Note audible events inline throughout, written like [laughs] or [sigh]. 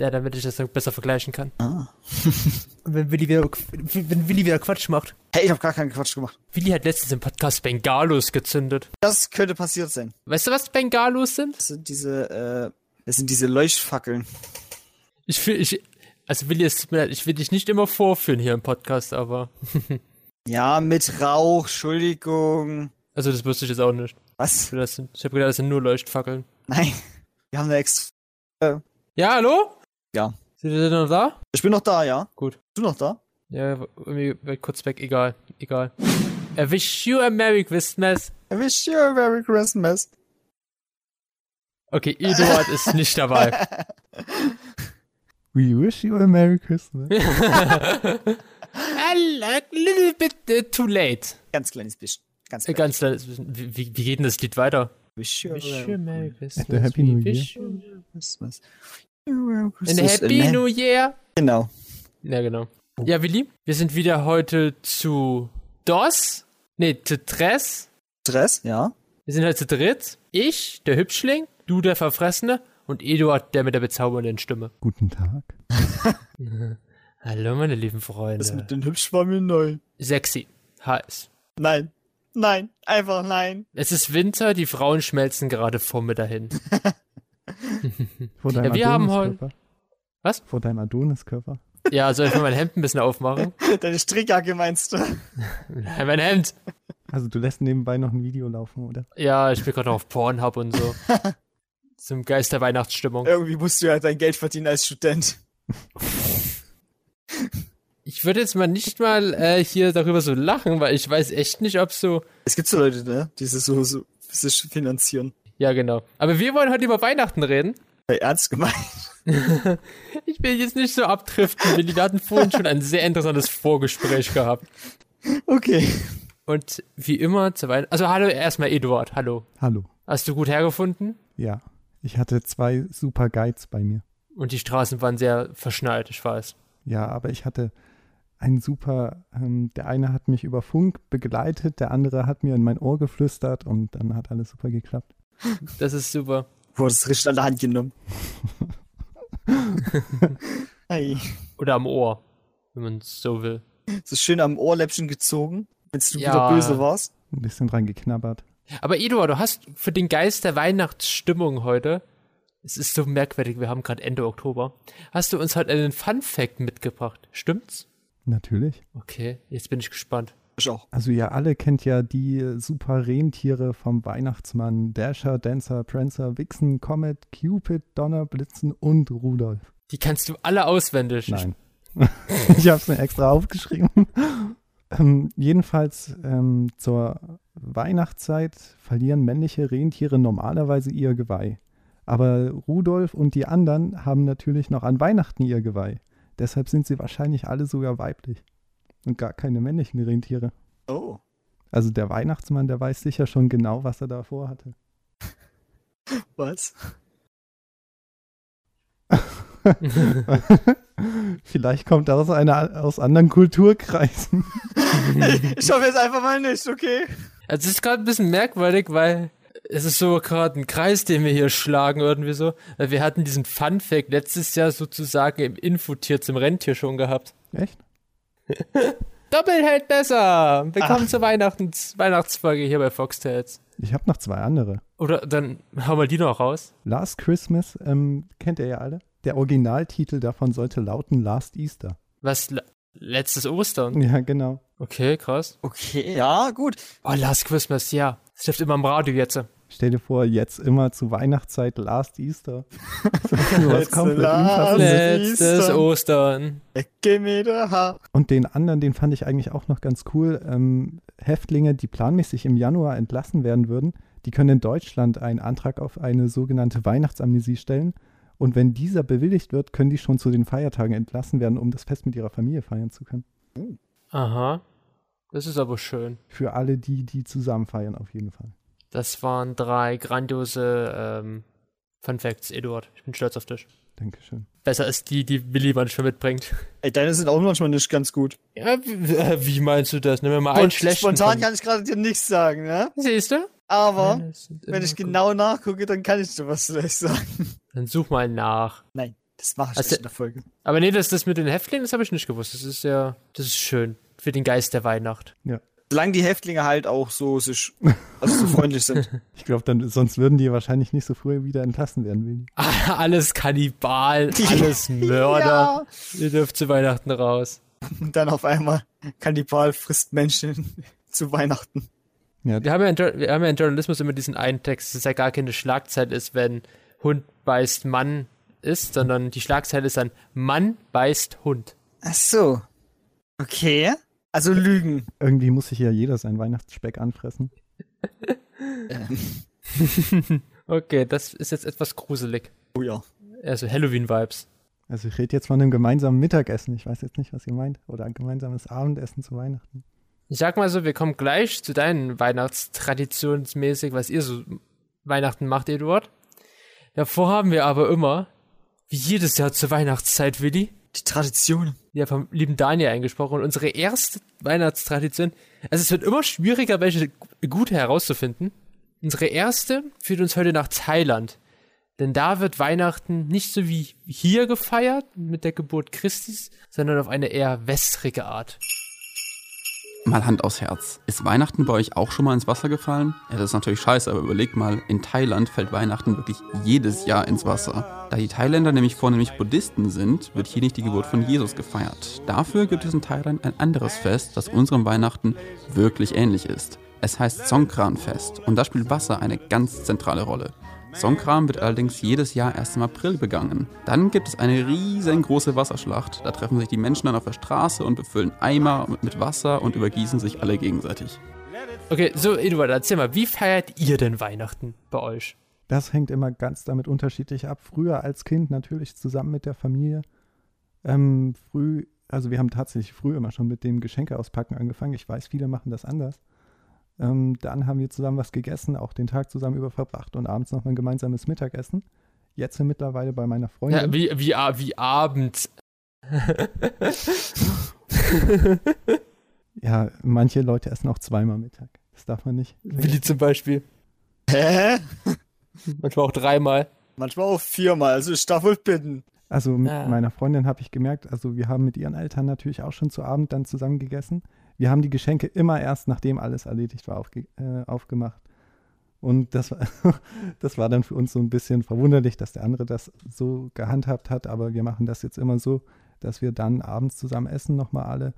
Ja, damit ich das besser vergleichen kann. Ah. [laughs] Wenn Willi wieder, wenn Willi wieder Quatsch macht. Hey, ich habe gar keinen Quatsch gemacht. Willi hat letztens im Podcast Bengalos gezündet. Das könnte passiert sein. Weißt du, was Bengalos sind? Das sind diese, äh, das sind diese Leuchtfackeln. Ich will, ich, also Willi, es tut mir leid, ich will dich nicht immer vorführen hier im Podcast, aber. [laughs] Ja, mit Rauch, Entschuldigung. Also das wusste ich jetzt auch nicht. Was? Ich habe gedacht, das sind nur Leuchtfackeln. Nein. [laughs] Wir haben da extra. Ja, hallo? Ja. Sind denn noch da? Ich bin noch da, ja? Gut. Bist du noch da? Ja, irgendwie kurz weg, egal, egal. I wish you a Merry Christmas. I wish you a Merry Christmas. Okay, Eduard ist nicht dabei. [laughs] We wish you a Merry Christmas. [laughs] a little bit uh, too late. Ganz kleines bisschen. Ganz Äh, kleines Ganz kleines bisschen. wie, wie, geht denn das Lied weiter? Wish you a Wish you a Merry Christmas. The Happy New Christmas. Christmas. Happy Äh, New Year. Genau. Ja, genau. Ja, Willi, wir sind wieder heute zu DOS. Nee, zu Tres. Stress, ja. Wir sind heute zu dritt. Ich, der Hübschling, du, der Verfressene und Eduard, der mit der bezaubernden Stimme. Guten Tag. [laughs] Hallo, meine lieben Das Freunde. mit den Hübsch war mir neu. Sexy. Heiß. Nein. Nein. Einfach nein. Es ist Winter, die Frauen schmelzen gerade vor mir dahin. [laughs] Vor deinem Ja, wir haben Adoniskörper. Was? Vor deinem Adoniskörper. Ja, soll ich mal mein Hemd ein bisschen aufmachen? [laughs] Deine Strickjacke meinst du? mein Hemd. Also du lässt nebenbei noch ein Video laufen, oder? Ja, ich bin gerade noch auf Pornhub und so. [laughs] Zum Geist der Weihnachtsstimmung. Irgendwie musst du ja dein Geld verdienen als Student. Ich würde jetzt mal nicht mal äh, hier darüber so lachen, weil ich weiß echt nicht, ob so. Es gibt so Leute, ne? Die sich so, so sich finanzieren. Ja, genau. Aber wir wollen heute über Weihnachten reden. Hey, ernst gemeint. [laughs] Ich will jetzt nicht so abdriften, Willi. Wir hatten vorhin schon ein sehr interessantes Vorgespräch gehabt. Okay. Und wie immer zu Weihnachten. Also hallo erstmal Eduard, hallo. Hallo. Hast du gut hergefunden? Ja. Ich hatte zwei super Guides bei mir. Und die Straßen waren sehr verschneit, ich weiß. Ja, aber ich hatte einen super, ähm, der eine hat mich über Funk begleitet, der andere hat mir in mein Ohr geflüstert und dann hat alles super geklappt. Das ist super. Wurde es richtig an der Hand genommen. [laughs] hey. Oder am Ohr, wenn man es so will. So schön am Ohrläppchen gezogen, wenn du Ja. wieder böse warst. Ein bisschen dran geknabbert. Aber Eduard, du hast für den Geist der Weihnachtsstimmung heute, es ist so merkwürdig, wir haben gerade Ende Oktober, hast du uns heute einen Fun Fact mitgebracht. Stimmt's? Natürlich. Okay, jetzt bin ich gespannt. Ich auch. Also ihr alle kennt ja die super Rentiere vom Weihnachtsmann. Dasher, Dancer, Prancer, Vixen, Comet, Cupid, Donner, Blitzen und Rudolph. Die kannst du alle auswendig. Nein. [laughs] ich habe es mir extra aufgeschrieben. ähm, jedenfalls ähm, zur Weihnachtszeit verlieren männliche Rentiere normalerweise ihr Geweih. Aber Rudolf und die anderen haben natürlich noch an Weihnachten ihr Geweih. Deshalb sind sie wahrscheinlich alle sogar weiblich. Und gar keine männlichen Rentiere. Oh. Also der Weihnachtsmann, der weiß sicher schon genau, was er davor hatte. Was? [laughs] Vielleicht kommt er aus, einer, aus anderen Kulturkreisen. ich hoffe jetzt einfach mal nicht, okay? Also es ist gerade ein bisschen merkwürdig, weil es ist so gerade ein Kreis, den wir hier schlagen irgendwie so. Weil wir hatten diesen Fun Fact letztes Jahr sozusagen im Infotier zum Rentier schon gehabt. Echt? [laughs] Doppelt hält besser. Willkommen zur Weihnachtens Weihnachtsfolge hier bei Foxtails. Ich habe noch zwei andere. Oder dann hau mal die noch raus. Last Christmas, ähm, kennt ihr ja alle. Der Originaltitel davon sollte lauten Last Easter. Was le- letztes Ostern. Ja, genau. Okay, krass. Okay, ja, gut. Oh, Last Christmas, ja. Das läuft immer im Radio jetzt. Stell dir vor, jetzt immer zu Weihnachtszeit Last Easter. [laughs] Was komplett Last-. Letztes. Ostern. Und den anderen, den fand ich eigentlich auch noch ganz cool. Ähm, Häftlinge, die planmäßig im Januar entlassen werden würden, die können in Deutschland einen Antrag auf eine sogenannte Weihnachtsamnesie stellen. Und wenn dieser bewilligt wird, können die schon zu den Feiertagen entlassen werden, um das Fest mit ihrer Familie feiern zu können. Aha. Das ist aber schön. Für alle die, die zusammen feiern, auf jeden Fall. Das waren drei grandiose ähm, Fun Facts, Eduard. Ich bin stolz auf dich. Dankeschön. Besser als die, die Willi manchmal mitbringt. Ey, deine sind auch manchmal nicht ganz gut. Ja, wie, äh, wie meinst du das? Nimm mir mal einen schlechten. Spontan von- kann ich gerade dir nichts sagen, ne? Siehst du? Aber Nein, wenn ich gut. genau nachgucke, dann kann ich dir was vielleicht sagen. Dann such mal nach. Nein. Das mache ich Also- nicht in der Folge. Aber nee, das, das mit den Häftlingen, das habe ich nicht gewusst. Das ist ja, das ist schön. Für den Geist der Weihnacht. Solange die Häftlinge halt auch so sich, [laughs] also so freundlich sind. Ich glaube, dann sonst würden die wahrscheinlich nicht so früh wieder entlassen werden, [laughs] alles Kannibal, [laughs] alles Mörder. Ihr dürft zu Weihnachten raus. Und dann auf einmal Kannibal frisst Menschen zu Weihnachten. Ja, Wir haben, ja in, wir haben ja in Journalismus immer diesen einen Text, dass es ja gar keine Schlagzeile ist, wenn Hund beißt Mann ist, sondern die Schlagzeile ist dann Mann beißt Hund. Ach so. Okay. Also Lügen. irgendwie muss sich ja jeder seinen Weihnachtsspeck anfressen. [laughs] Okay, das ist jetzt etwas gruselig. Oh ja. Also Halloween-Vibes. Also ich rede jetzt von einem gemeinsamen Mittagessen. Ich weiß jetzt nicht, was ihr meint. Oder ein gemeinsames Abendessen zu Weihnachten. Ich sag mal so, wir kommen gleich zu deinen Weihnachtstraditionsmäßig, was ihr so Weihnachten macht, Eduard. Davor haben wir aber immer, wie jedes Jahr zur Weihnachtszeit, Willi, Die Tradition. ja vom lieben Daniel eingesprochen, unsere erste Weihnachtstradition. Also es wird immer schwieriger, welche gute herauszufinden. Unsere erste führt uns heute nach Thailand. Denn da wird Weihnachten nicht so wie hier gefeiert mit der Geburt Christis, sondern auf eine eher wässrige Art. Mal Hand aufs Herz. Ist Weihnachten bei euch auch schon mal ins Wasser gefallen? Ja, das ist natürlich scheiße, aber überlegt mal, in Thailand fällt Weihnachten wirklich jedes Jahr ins Wasser. Da die Thailänder nämlich vornehmlich Buddhisten sind, wird hier nicht die Geburt von Jesus gefeiert. Dafür gibt es in Thailand ein anderes Fest, das unserem Weihnachten wirklich ähnlich ist. Es heißt Songkran-Fest und da spielt Wasser eine ganz zentrale Rolle. Songkran wird allerdings jedes Jahr erst im April begangen. Dann gibt es eine riesengroße Wasserschlacht. Da treffen sich die Menschen dann auf der Straße und befüllen Eimer mit- mit Wasser und übergießen sich alle gegenseitig. Okay, so Eduard, erzähl mal, wie feiert ihr denn Weihnachten bei euch? Das hängt immer ganz damit unterschiedlich ab. Früher als Kind natürlich zusammen mit der Familie. Ähm, früh, also wir haben tatsächlich früh immer schon mit dem Geschenke auspacken angefangen. Ich weiß, viele machen das anders. Ähm, dann haben wir zusammen was gegessen, auch den Tag zusammen über verbracht und abends noch mal ein gemeinsames Mittagessen. Jetzt sind mittlerweile bei meiner Freundin. Ja, wie, wie, a- wie abends. [laughs] Ja, manche Leute essen auch zweimal Mittag. Das darf man nicht. Willi zum Beispiel. Hä? Manchmal auch dreimal. Manchmal auch viermal. Also ich darf wohl bitten. Also mit Ah. meiner Freundin habe ich gemerkt, also wir haben mit ihren Eltern natürlich auch schon zu Abend dann zusammen gegessen. Wir haben die Geschenke immer erst, nachdem alles erledigt war, aufge äh, aufgemacht. Und das war, [laughs] das war dann für uns so ein bisschen verwunderlich, dass der andere das so gehandhabt hat. Aber wir machen das jetzt immer so, dass wir dann abends zusammen essen, nochmal alle.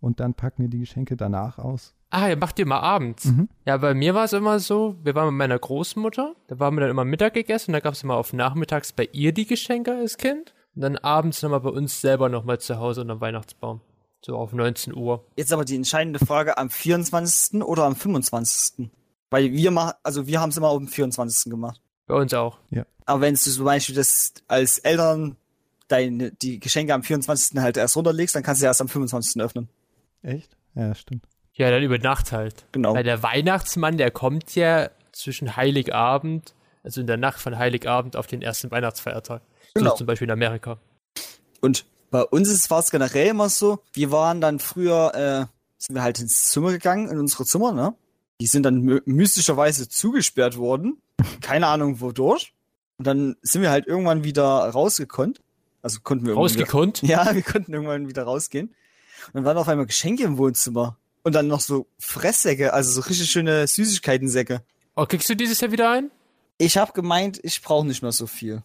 Und dann packen wir die Geschenke danach aus. Ah, ihr macht ihr mal abends. Mhm. Ja, bei mir war es immer so, wir waren mit meiner Großmutter, da waren wir dann immer Mittag gegessen, da gab es immer auf nachmittags bei ihr die Geschenke als Kind und dann abends nochmal bei uns selber nochmal zu Hause unterm Weihnachtsbaum. So auf 19 Uhr. Jetzt aber die entscheidende Frage, am 24. oder am 25.? Weil wir machen, also wir haben es immer am 24. gemacht. Bei uns auch. Aber wenn du zum Beispiel das als Eltern deine, die Geschenke am 24. halt erst runterlegst, dann kannst du ja erst am 25. öffnen. Echt? Ja, stimmt. Ja, dann über Nacht halt. Genau. Weil der Weihnachtsmann, der kommt ja zwischen Heiligabend, also in der Nacht von Heiligabend auf den ersten Weihnachtsfeiertag. Genau. So zum Beispiel in Amerika. Und bei uns war es generell immer so, wir waren dann früher, äh, sind wir halt ins Zimmer gegangen, in unsere Zimmer, ne? Die sind dann my mystischerweise zugesperrt worden. Keine Ahnung wodurch. Und dann sind wir halt irgendwann wieder rausgekonnt. Also konnten wir irgendwie wieder- Rausgekonnt? [laughs] Ja, wir konnten irgendwann wieder rausgehen. Und dann waren auf einmal Geschenke im Wohnzimmer. Und dann noch so Fresssäcke, also so richtig schöne Süßigkeitensäcke. Oh, kriegst du dieses Jahr wieder ein? Ich habe gemeint, ich brauche nicht mehr so viel.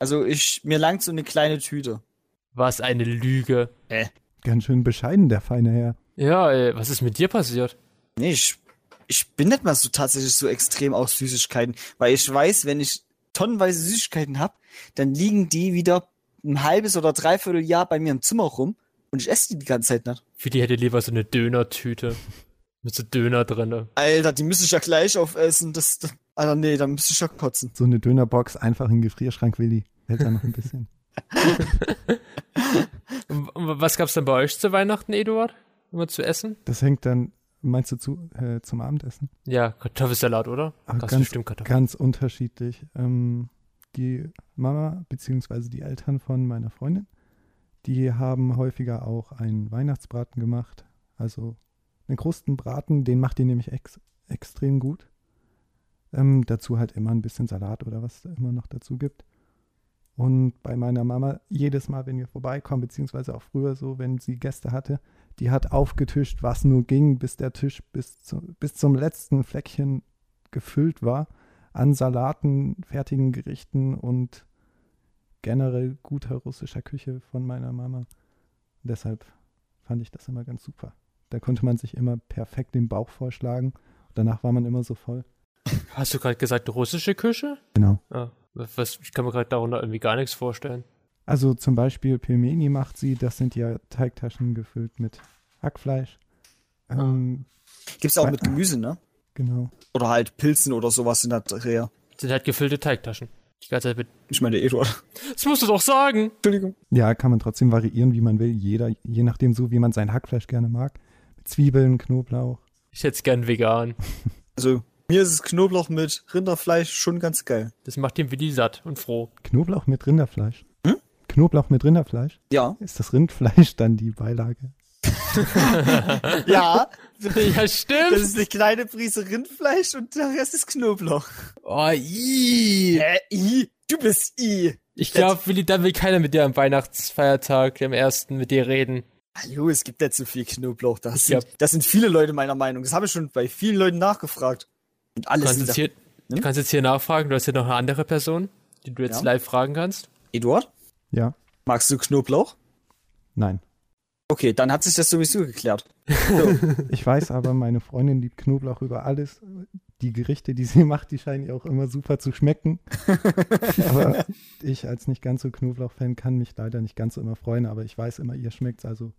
Also ich, mir langt so eine kleine Tüte. Was eine Lüge. Ganz schön bescheiden, der feine Herr. Ja, ey, was ist mit dir passiert? Nee, ich, ich bin nicht mal so tatsächlich so extrem auf Süßigkeiten, weil ich weiß, wenn ich tonnenweise Süßigkeiten hab, dann liegen die wieder ein halbes oder dreiviertel Jahr bei mir im Zimmer rum und ich esse die die ganze Zeit nicht. Für die hätte lieber so eine Dönertüte. [laughs] Mit so Döner drinne. Alter, die müsste ich ja gleich aufessen. Das, das, Alter, nee, da müsste ich ja kotzen. So eine Dönerbox einfach in den Gefrierschrank, Willi. Hält da noch ein bisschen. [laughs] [laughs] Was gab's denn bei euch zu Weihnachten, Eduard? Immer zu essen? Das hängt dann, meinst du, zu, äh, zum Abendessen? Ja, Kartoffelsalat, oder? Gab's ganz- bestimmt Kartoffeln. Ganz unterschiedlich. Ähm, die Mama beziehungsweise die Eltern von meiner Freundin, die haben häufiger auch einen Weihnachtsbraten gemacht. Also einen Krustenbraten, den macht die nämlich ex extrem gut. Ähm, dazu halt immer ein bisschen Salat oder was es immer noch dazu gibt. Und bei meiner Mama, jedes Mal, wenn wir vorbeikommen, beziehungsweise auch früher so, wenn sie Gäste hatte, die hat aufgetischt, was nur ging, bis der Tisch bis, zu, bis zum letzten Fleckchen gefüllt war an Salaten, fertigen Gerichten und generell guter russischer Küche von meiner Mama. deshalb fand ich das immer ganz super. Da konnte man sich immer perfekt den Bauch vorschlagen. Danach war man immer so voll. Hast du gerade gesagt, russische Küche? Genau. Ah, was, ich kann mir gerade darunter irgendwie gar nichts vorstellen. Also zum Beispiel Pelmeni macht sie, das sind ja Teigtaschen gefüllt mit Hackfleisch. Ähm, Gibt's auch Bei- mit Gemüse, ne? genau. Oder halt Pilzen oder sowas in der Dreher. Das sind halt gefüllte Teigtaschen. Die ganze Zeit mit. Ich meine, Eduard. Das musst du doch sagen! Entschuldigung. Ja, kann man trotzdem variieren, wie man will. Jeder, je nachdem so, wie man sein Hackfleisch gerne mag. Mit Zwiebeln, Knoblauch. Ich hätte es gern vegan. Also, mir ist es Knoblauch mit Rinderfleisch schon ganz geil. Das macht den Willi satt und froh. Knoblauch mit Rinderfleisch. Hm? Knoblauch mit Rinderfleisch? Ja. Ist das Rindfleisch dann die Beilage? [laughs] Ja, ja, stimmt! das ist eine kleine Prise Rindfleisch und der Rest ist Knoblauch. oh, ii. Äh, I, du bist I. Ich glaube, Willi, dann will keiner mit dir am Weihnachtsfeiertag, dem ersten, mit dir reden. Hallo, es gibt nicht so viel Knoblauch. Das, Ja. sind, das sind viele Leute meiner Meinung. Das habe ich schon bei vielen Leuten nachgefragt. Und Du alles kannst, sind jetzt hier, du kannst jetzt hier nachfragen, du hast hier noch eine andere Person, die du jetzt Ja. live fragen kannst. Eduard, Ja. magst du Knoblauch? Nein. Okay, dann hat sich das sowieso geklärt. [laughs] Ich weiß aber, meine Freundin liebt Knoblauch über alles. Die Gerichte, die sie macht, die scheinen ihr auch immer super zu schmecken. [laughs] aber ich als nicht ganz so Knoblauch-Fan kann mich leider nicht ganz so immer freuen, aber ich weiß immer, ihr schmeckt's, also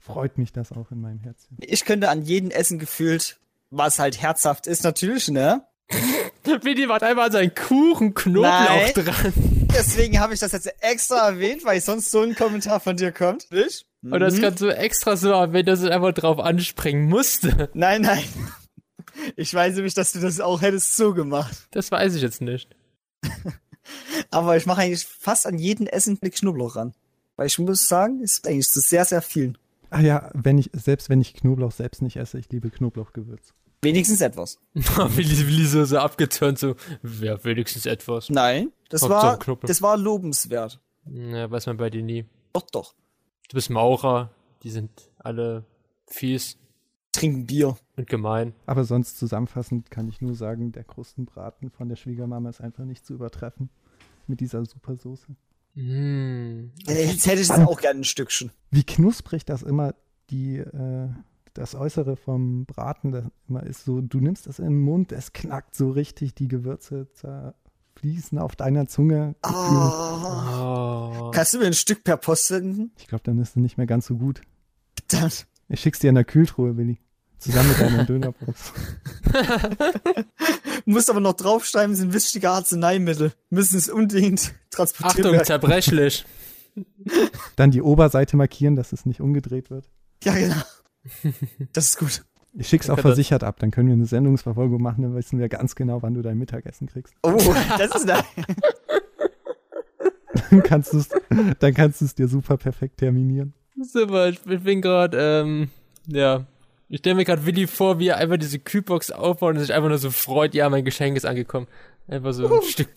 freut mich das auch in meinem Herzchen. Ich könnte an jedem Essen gefühlt, was halt herzhaft ist, natürlich, ne? [laughs] Willi macht einmal an seinen Kuchen Knoblauch Nein. dran. Deswegen habe ich das jetzt extra erwähnt, weil sonst so ein Kommentar von dir kommt. Nicht? Und das Mhm. kannst du extra so, wenn das einfach drauf anspringen musste. Nein, nein. [laughs] Ich weiß nämlich, dass du das auch hättest so gemacht. Das weiß ich jetzt nicht. [laughs] Aber ich mache eigentlich fast an jeden Essen mit Knoblauch ran. Weil ich muss sagen, es ist eigentlich zu sehr, sehr vielen. Ah ja, wenn ich, selbst wenn ich Knoblauch selbst nicht esse, ich liebe Knoblauchgewürz. Wenigstens etwas. [laughs] Willi, Willi so, so abgeturnt, so, ja, wenigstens etwas. Nein, das Hauptsache war, das war lobenswert. Ja, weiß man bei dir nie. Doch, doch. Du bist Maurer, die sind alle fies Trinken Bier. und gemein. Aber sonst zusammenfassend kann ich nur sagen, der Krustenbraten von der Schwiegermama ist einfach nicht zu übertreffen. Mit dieser super Soße. Mm. Äh, Jetzt hätte ich es auch gerne ein Stückchen. Wie knusprig das immer die, äh, das Äußere vom Braten das immer ist. So, du nimmst das in den Mund, es knackt so richtig, die Gewürze zerfließen auf deiner Zunge. Oh. Oh. Kannst du mir ein Stück per Post senden? Ich glaube, dann ist es nicht mehr ganz so gut. Dann. Ich schick's dir in der Kühltruhe, Willi. Zusammen mit deinem [laughs] Dönerbrot. [laughs] Musst aber noch draufschreiben, sind wichtige Arzneimittel. Müssen es unbedingt transportiert Achtung, werden. zerbrechlich. Dann die Oberseite markieren, dass es nicht umgedreht wird. Ja, genau. Das ist gut. Ich schick's auch versichert ab, dann können wir eine Sendungsverfolgung machen, dann wissen wir ganz genau, wann du dein Mittagessen kriegst. Oh, das ist nice. [laughs] Dann kannst du's, dann kannst du es dir super perfekt terminieren. Super, ich bin- bin gerade, ähm, ja. Ich stelle mir gerade Willi vor, wie er einfach diese Kühlbox aufbaut und sich einfach nur so freut, ja, mein Geschenk ist angekommen. Einfach so ein Stück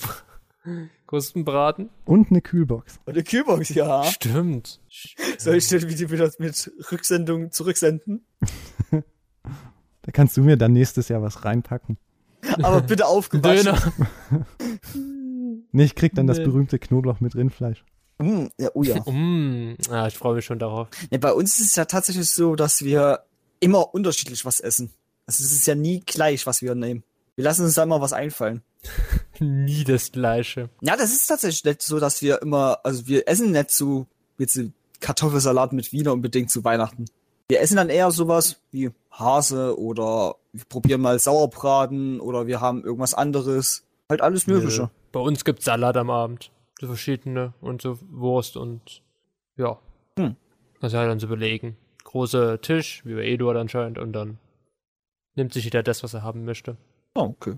Krustenbraten. Und eine Kühlbox. Und eine Kühlbox, ja. Stimmt. Soll ich dir die wieder mit Rücksendung zurücksenden? [laughs] Da kannst du mir dann nächstes Jahr was reinpacken. Aber bitte [laughs] aufgewaschen. Döner. [laughs] Nee, ich krieg dann das berühmte Knoblauch mit Rindfleisch. Mm, ja, oh ja. Mm, ah, ich freue mich schon darauf. Nee, bei uns ist es ja tatsächlich so, dass wir immer unterschiedlich was essen. Also es ist ja nie gleich, was wir nehmen. Wir lassen uns da immer was einfallen. [laughs] Nie das Gleiche. Ja, das ist tatsächlich nicht so, dass wir immer, also wir essen nicht so jetzt Kartoffelsalat mit Wiener unbedingt zu Weihnachten. Wir essen dann eher sowas wie Hase oder wir probieren mal Sauerbraten oder wir haben irgendwas anderes. Halt alles Mögliche. Nö. Bei uns gibt's Salat am Abend. So verschiedene und so Wurst und ja. Hm. Kannst du halt dann so überlegen. Großer Tisch, wie bei Eduard anscheinend, und dann nimmt sich jeder das, was er haben möchte. Oh, okay.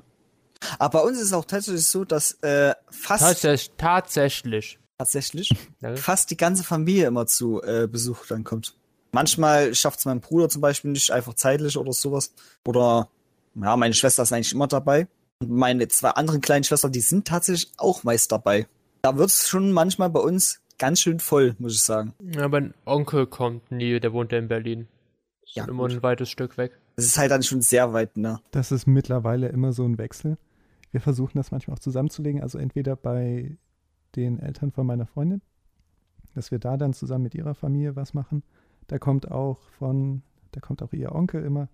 Aber bei uns ist es auch tatsächlich so, dass äh, fast Tatsächlich. tatsächlich. tatsächlich fast die ganze Familie immer zu äh, Besuch dann kommt. Manchmal schafft es mein Bruder zum Beispiel nicht, einfach zeitlich oder sowas. Oder ja, meine Schwester ist eigentlich immer dabei. Und meine zwei anderen kleinen Schwestern, die sind tatsächlich auch meist dabei. Da wird's schon manchmal bei uns ganz schön voll, muss ich sagen. Ja, mein Onkel kommt nie, der wohnt ja in Berlin. Ist Ja, immer gut. ein weites Stück weg. Das ist halt dann schon sehr weit, ne? Das ist mittlerweile immer so ein Wechsel. Wir versuchen das manchmal auch zusammenzulegen, also entweder bei den Eltern von meiner Freundin, dass wir da dann zusammen mit ihrer Familie was machen. Da kommt auch von, da kommt auch ihr Onkel immer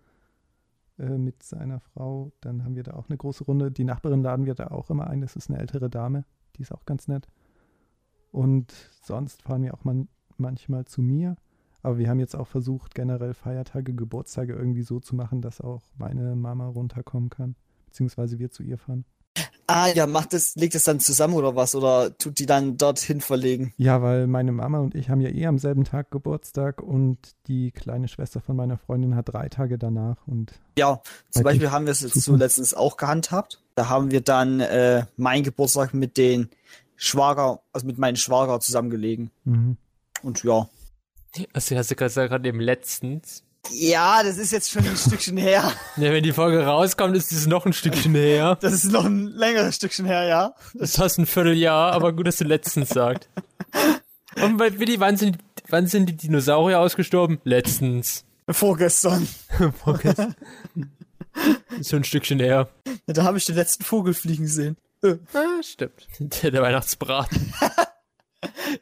äh, mit seiner Frau. Dann haben wir da auch eine große Runde. Die Nachbarin laden wir da auch immer ein. Das ist eine ältere Dame, die ist auch ganz nett. Und sonst fahren wir auch man, manchmal zu mir. Aber wir haben jetzt auch versucht, generell Feiertage, Geburtstage irgendwie so zu machen, dass auch meine Mama runterkommen kann. Beziehungsweise wir zu ihr fahren. Ah ja, macht das, legt das dann zusammen oder was? Oder tut die dann dorthin verlegen? Ja, weil meine Mama und ich haben ja eh am selben Tag Geburtstag und die kleine Schwester von meiner Freundin hat drei Tage danach. Und Ja, zum Beispiel haben wir es jetzt so letztens auch gehandhabt. Da haben wir dann äh, meinen Geburtstag mit den Schwager, also mit meinen Schwager zusammengelegen. mhm. Und ja. Also hast du gerade eben letztens. Ja, das ist jetzt schon ein Stückchen her. [laughs] Ja, wenn die Folge rauskommt, ist es noch ein Stückchen her. Das ist noch ein längeres Stückchen her, ja. Das hast ein Vierteljahr, aber gut, dass du letztens sagst. Und bei Willi, wann sind, wann sind die Dinosaurier ausgestorben? Letztens. Vorgestern. [laughs] Vorgestern. Ist so ein Stückchen her. Ja, da habe ich den letzten Vogel fliegen sehen. Ah, stimmt. Der, der Weihnachtsbraten. [laughs]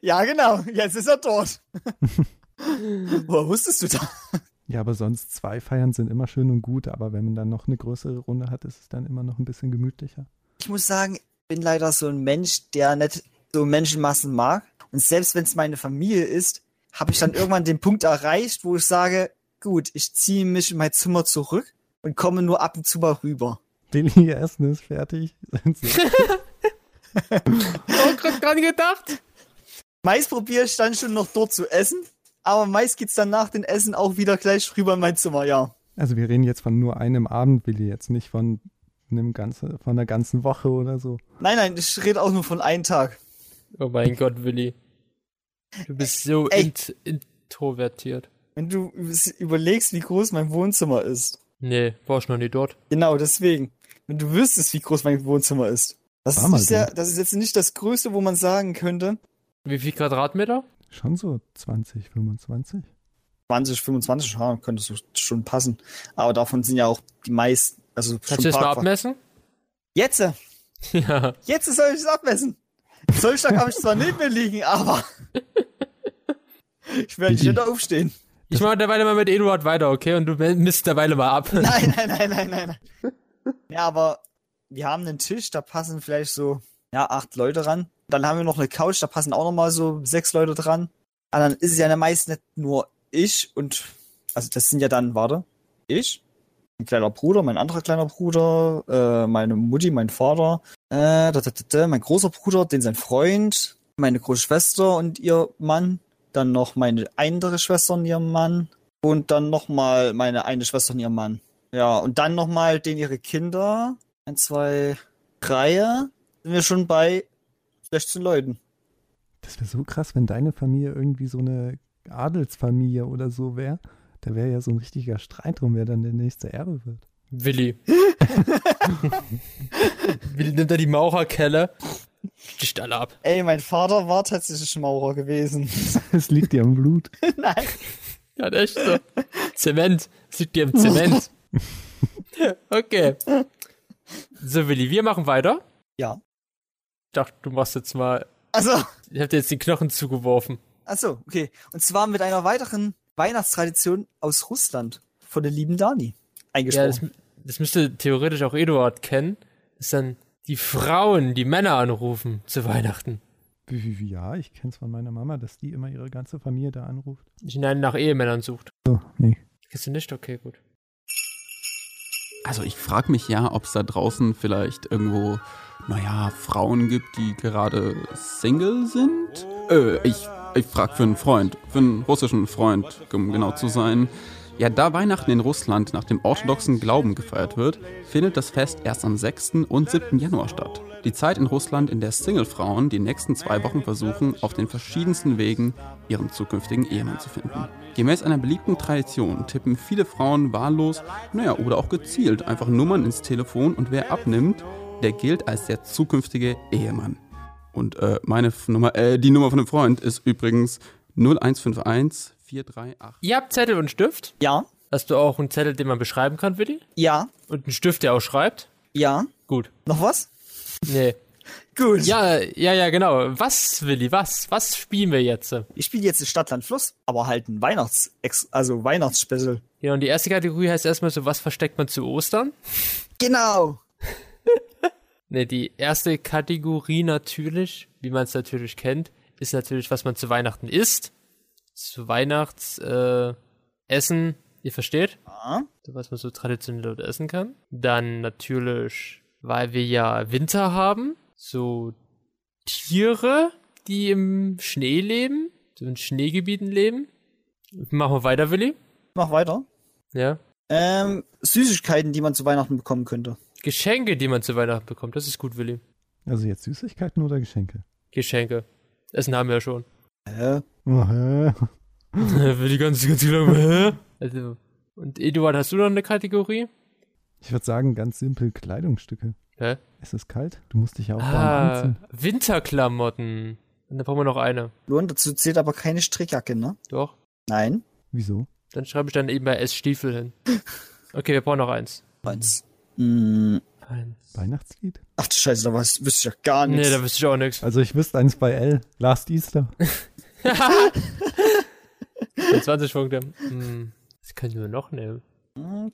Ja, genau. Jetzt ist er dort. [laughs] Woher wusstest du da? ja, aber sonst zwei Feiern sind immer schön und gut, aber wenn man dann noch eine größere Runde hat, ist es dann immer noch ein bisschen gemütlicher. Ich muss sagen, ich bin leider so ein Mensch, der nicht so Menschenmassen mag. Und selbst wenn es meine Familie ist, habe ich dann irgendwann den Punkt erreicht, wo ich sage, gut, ich ziehe mich in mein Zimmer zurück und komme nur ab und zu mal rüber. Willi, ihr Essen ist fertig. Oh, gerade dran gedacht. Meist probiere ich dann schon noch dort zu essen, aber meist geht's dann nach dem Essen auch wieder gleich rüber in mein Zimmer, ja. also wir reden jetzt von nur einem Abend, Willi, jetzt nicht von einem ganzen, von einer ganzen Woche oder so. Nein, nein, ich rede auch nur von einem Tag. Oh mein Gott, Willi. Du bist so Ey. int introvertiert. Wenn du überlegst, wie groß mein Wohnzimmer ist. Nee, warst noch nie dort. Genau, deswegen. Wenn du wüsstest, wie groß mein Wohnzimmer ist. Das ist, sehr, das ist jetzt nicht das Größte, wo man sagen könnte, Wie viel Quadratmeter? Schon so 20, 25. 20, 25 ja, könnte so schon passen. Aber davon sind ja auch die meisten. Also Kannst du das mal abmessen? Jetzt, Ja. jetzt soll ich es abmessen. Zollstock habe ich zwar neben mir liegen, aber ich werde nicht aufstehen. Ich mache derweil mal mit Eduard weiter, okay? Und du misst derweil mal ab. [laughs] Nein, nein, nein, nein, nein. nein. Ja, aber wir haben einen Tisch, da passen vielleicht so, ja, acht Leute ran. Dann haben wir noch eine Couch, da passen auch noch mal so sechs Leute dran. Aber dann ist es ja meist nicht nur ich und, also das sind ja dann, warte, ich, mein kleiner Bruder, mein anderer kleiner Bruder, äh, meine Mutti, mein Vater, äh, da, da, da, da, mein großer Bruder, den sein Freund, meine große Schwester und ihr Mann, dann noch meine andere Schwester und ihr Mann und dann noch mal meine eine Schwester und ihr Mann. Ja, und dann noch mal den ihre Kinder. Ein, zwei, drei. Sind wir schon bei 16 Leuten. Das wäre so krass, wenn deine Familie irgendwie so eine Adelsfamilie oder so wäre. Da wäre ja so ein richtiger Streit drum, wer dann der nächste Erbe wird. Willi. [laughs] Willi nimmt da die Maurerkelle. Sticht alle ab. Ey, mein Vater war tatsächlich Maurer gewesen. [laughs] Es liegt dir am Blut. [laughs] Nein. Ja, echt so. Zement. Das liegt dir im Zement. okay. So, Willi, wir machen weiter. Ja. Ich dachte, du machst jetzt mal. Also, Ich hab dir jetzt den Knochen zugeworfen. achso, okay. Und zwar mit einer weiteren Weihnachtstradition aus Russland. Von der lieben Dani. Ja, Eingesprochen. das, das müsste theoretisch auch Eduard kennen. Das ist dann die Frauen, die Männer anrufen zu Weihnachten. Wie, wie, wie, ja, ich kenne es von meiner Mama, dass die immer ihre ganze Familie da anruft. Die einen nach Ehemännern sucht. So, nee. Kennst du nicht? Okay, gut. Also ich frage mich ja, ob es da draußen vielleicht irgendwo, naja, Frauen gibt, die gerade Single sind. Äh, ich, ich frage für einen Freund, für einen russischen Freund, um genau zu sein. Ja, da Weihnachten in Russland nach dem orthodoxen Glauben gefeiert wird, findet das Fest erst am 6. und 7. Januar statt. Die Zeit in Russland, in der Single-Frauen die nächsten zwei Wochen versuchen, auf den verschiedensten Wegen ihren zukünftigen Ehemann zu finden. Gemäß einer beliebten Tradition tippen viele Frauen wahllos, naja, oder auch gezielt einfach Nummern ins Telefon und wer abnimmt, der gilt als der zukünftige Ehemann. Und äh, meine F- Nummer, äh, die Nummer von einem Freund ist übrigens 0151 438. Ihr habt Zettel und Stift. Ja, Hast du auch einen Zettel, den man beschreiben kann, Willi? ja, Und einen Stift, der auch schreibt? ja. Gut. Noch was? Nee. [laughs] Gut. Ja, ja, ja, genau. Was, Willi, was? Was spielen wir jetzt? Ich spiele jetzt Stadtland Fluss, aber halt ein Weihnachts, also Weihnachtsspecial. Ja, und die erste Kategorie heißt erstmal so, was versteckt man zu Ostern? Genau. Ne, die erste Kategorie natürlich, wie man es natürlich kennt, ist natürlich, was man zu Weihnachten isst. Zu Weihnachts äh, Essen, ihr versteht? Ja. Was man so traditionell dort essen kann. Dann natürlich, weil wir ja Winter haben, so Tiere, die im Schnee leben, so in Schneegebieten leben. Machen wir weiter, Willi? Mach weiter. Ja. Ähm, Süßigkeiten, die man zu Weihnachten bekommen könnte. Geschenke, die man zu Weihnachten bekommt. Das ist gut, Willi. Also jetzt Süßigkeiten oder Geschenke? Geschenke. Essen haben wir ja schon. Hä? Oh, hä? [laughs] Willi ganz, ganz lange. Hä? Also, und Eduard, hast du noch eine Kategorie? Ich würde sagen, ganz simpel Kleidungsstücke. Hä? Es ist kalt, du musst dich ja auch warm Ah, anziehen. Winterklamotten. Und dann brauchen wir noch eine. Luan, dazu zählt aber keine Strickjacke, ne? Doch. Nein. Wieso? Dann schreibe ich dann eben bei S Stiefel hin. [laughs] Okay, wir brauchen noch eins. Meins. Eins. Weihnachtslied? Ach du Scheiße, da weiß, wüsste ich ja gar Nee, nichts. da wüsste ich auch nichts. Also ich wüsste eins bei L, Last Easter. [laughs] 20 Punkte. Hm. Was können wir noch nehmen? Hm.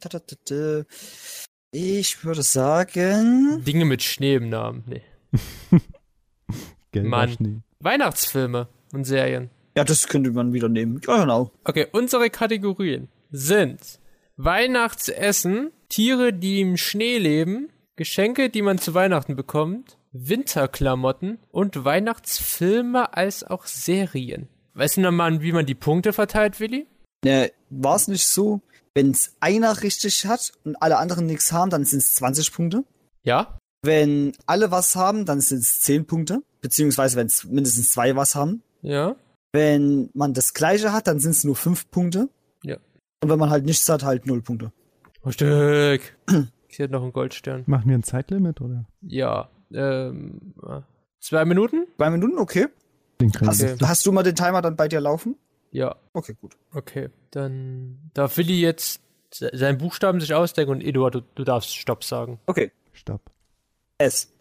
Ich würde sagen. Dinge mit Schnee im Namen. Nee. [laughs] Gelber Mann. Schnee. Weihnachtsfilme und Serien. Ja, das könnte man wieder nehmen. Ja, genau. Okay, unsere Kategorien sind Weihnachtsessen, Tiere, die im Schnee leben, Geschenke, die man zu Weihnachten bekommt, Winterklamotten und Weihnachtsfilme als auch Serien. Weißt du nochmal, wie man die Punkte verteilt, Willi? Ne, war es nicht so, wenn es einer richtig hat und alle anderen nichts haben, dann sind es 20 Punkte. Ja? Wenn alle was haben, dann sind es 10 Punkte. Beziehungsweise wenn es mindestens zwei was haben. Ja? Wenn man das gleiche hat, dann sind es nur 5 Punkte. Ja. Und wenn man halt nichts hat, halt 0 Punkte. Oh, Stück. Hier hat noch einen Goldstern. Machen wir ein Zeitlimit, oder? Ja. Ähm, äh, zwei Minuten? Zwei Minuten, okay. Hast. Okay. hast du mal den Timer dann bei dir laufen? Ja. Okay, gut. Okay. Dann darf Willi jetzt se- seinen Buchstaben sich ausdenken und Eduard, du, du darfst Stopp sagen. Okay. Stopp. S.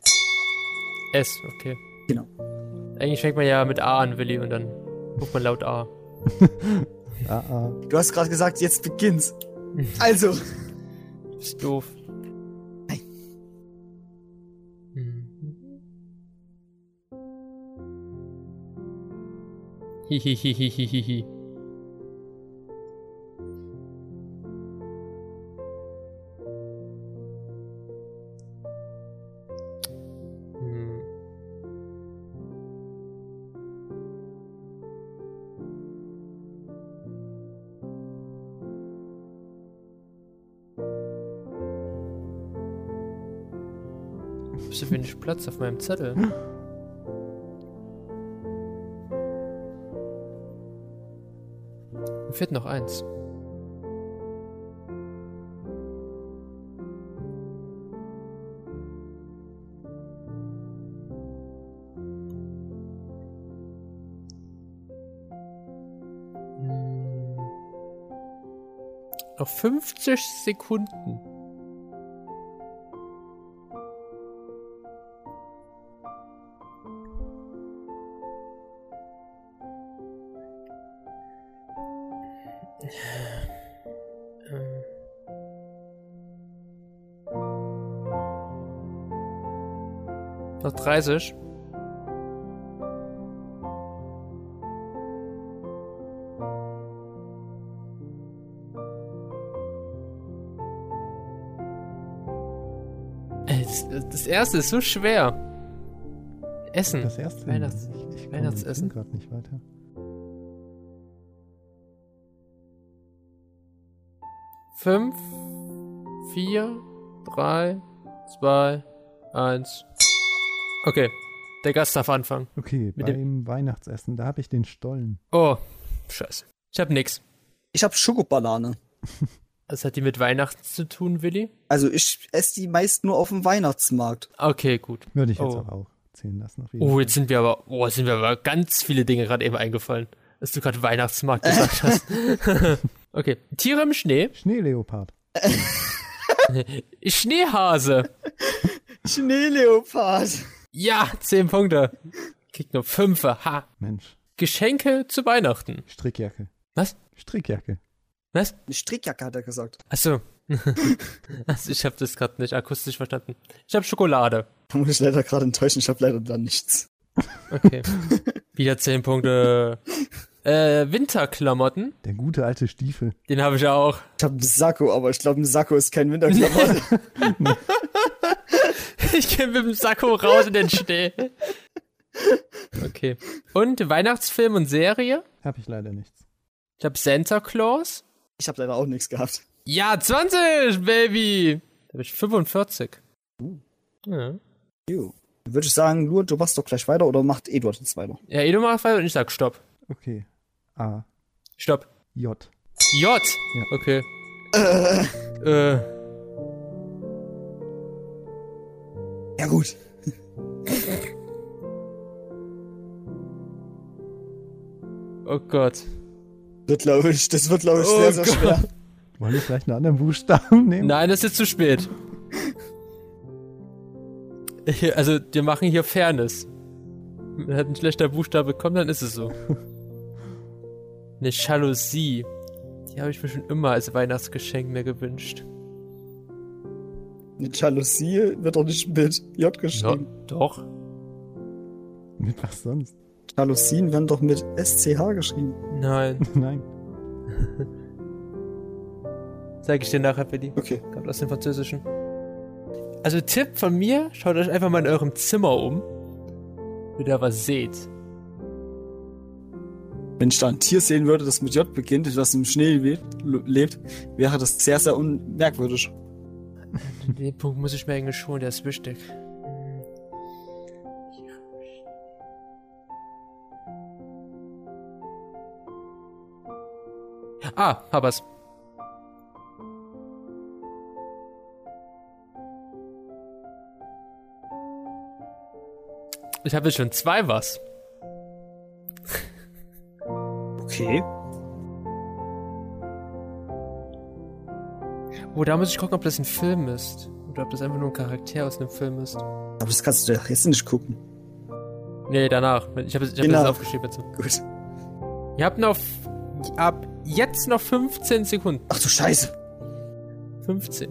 S, okay. Genau. Eigentlich fängt man ja mit A an, Willi, und dann ruft man laut A. [laughs] Ah, ah. Du hast gerade gesagt, jetzt beginnt's. Also, Ist doof. Nein. Mhm. Hihihihihihi. Hm. Platz auf meinem Zettel. Mir fehlt noch eins. Hm. Noch 50 Sekunden. Ähm. Noch 30. Ey, Das, das erste ist so schwer. Essen. Das erste. Weihnachts- ich, ich Weihnachtsessen. gerade nicht weiter. Fünf, vier, drei, zwei, eins. Okay, der Gast darf anfangen. Okay, Mit beim Weihnachtsessen, da habe ich den Stollen. Oh, scheiße. Ich hab nix. ich habe Schokobanane. [laughs] Was hat die mit Weihnachten zu tun, Willi? Also ich esse die meist nur auf dem Weihnachtsmarkt. Okay, gut. Würde ich jetzt Oh. auch, auch zählen lassen. Auf jeden Oh, Fall. jetzt sind wir aber, oh, jetzt sind wir aber ganz viele Dinge gerade eben eingefallen, dass du gerade Weihnachtsmarkt gesagt [laughs] hast. Okay, Tiere im Schnee, Schneeleopard. [laughs] Schneehase. [laughs] Schneeleopard. Ja, zehn Punkte. Kriegt nur fünf. Ha. Mensch. Geschenke zu Weihnachten. Strickjacke. Was? Strickjacke. Was? Eine Strickjacke hat er gesagt. Achso. also [laughs] ich habe das gerade nicht akustisch verstanden. Ich habe Schokolade. Da muss ich leider gerade enttäuschen, ich habe leider da nichts. Okay. Wieder zehn Punkte. Äh, Winterklamotten. Der gute alte Stiefel. Den habe ich auch. Ich habe einen Sakko, aber ich glaube, ein Sakko ist kein Winterklamotte. [laughs] Ich gehe mit dem Sakko raus in den Schnee. Okay. Und Weihnachtsfilm und Serie? Habe ich leider nichts. Ich habe Santa Claus. ich habe leider auch nichts gehabt. Ja, 20, Baby. Da habe ich 45. Ja. Jo. Dann würde ich sagen, Lua, du machst doch gleich weiter oder macht Eduard jetzt weiter? Ja, Edu macht weiter und ich sag Stopp. Okay. A. Stopp. J. J. Okay. Äh. Ja gut. Oh Gott. Wird, glaube ich, das wird, glaube ich, Oh sehr, sehr Gott. schwer. Wollen wir vielleicht einen anderen Buchstaben nehmen? Nein, das ist zu spät. Also, wir machen hier Fairness. Wenn halt ein schlechter Buchstabe kommt, dann ist es so. Eine Jalousie. Die habe ich mir schon immer als Weihnachtsgeschenk mir gewünscht. Eine Jalousie wird doch nicht mit J geschrieben. doch. Mit was sonst? Jalousien werden doch mit SCH geschrieben. Nein. [laughs] Nein. [laughs] Zeig ich dir nachher, Billy. Okay. Kommt aus dem Französischen. Also Tipp von mir, schaut euch einfach mal in eurem Zimmer um. Wie ihr da was seht. Wenn ich da ein Tier sehen würde, das mit J beginnt, das im Schnee lebt, wäre das sehr, sehr unmerkwürdig. [laughs] Den Punkt muss ich mir eigentlich schon, der ist wichtig. Ah, hab was. Ich habe jetzt schon zwei was. Okay. Oh, da muss ich gucken, ob das ein Film ist. Oder ob das einfach nur ein Charakter aus einem Film ist. Aber das kannst du doch jetzt nicht gucken. Nee, danach. Ich habe hab Genau. das aufgeschrieben jetzt. Gut. Ihr habt noch ab jetzt noch 15 Sekunden. Ach du Scheiße. 15.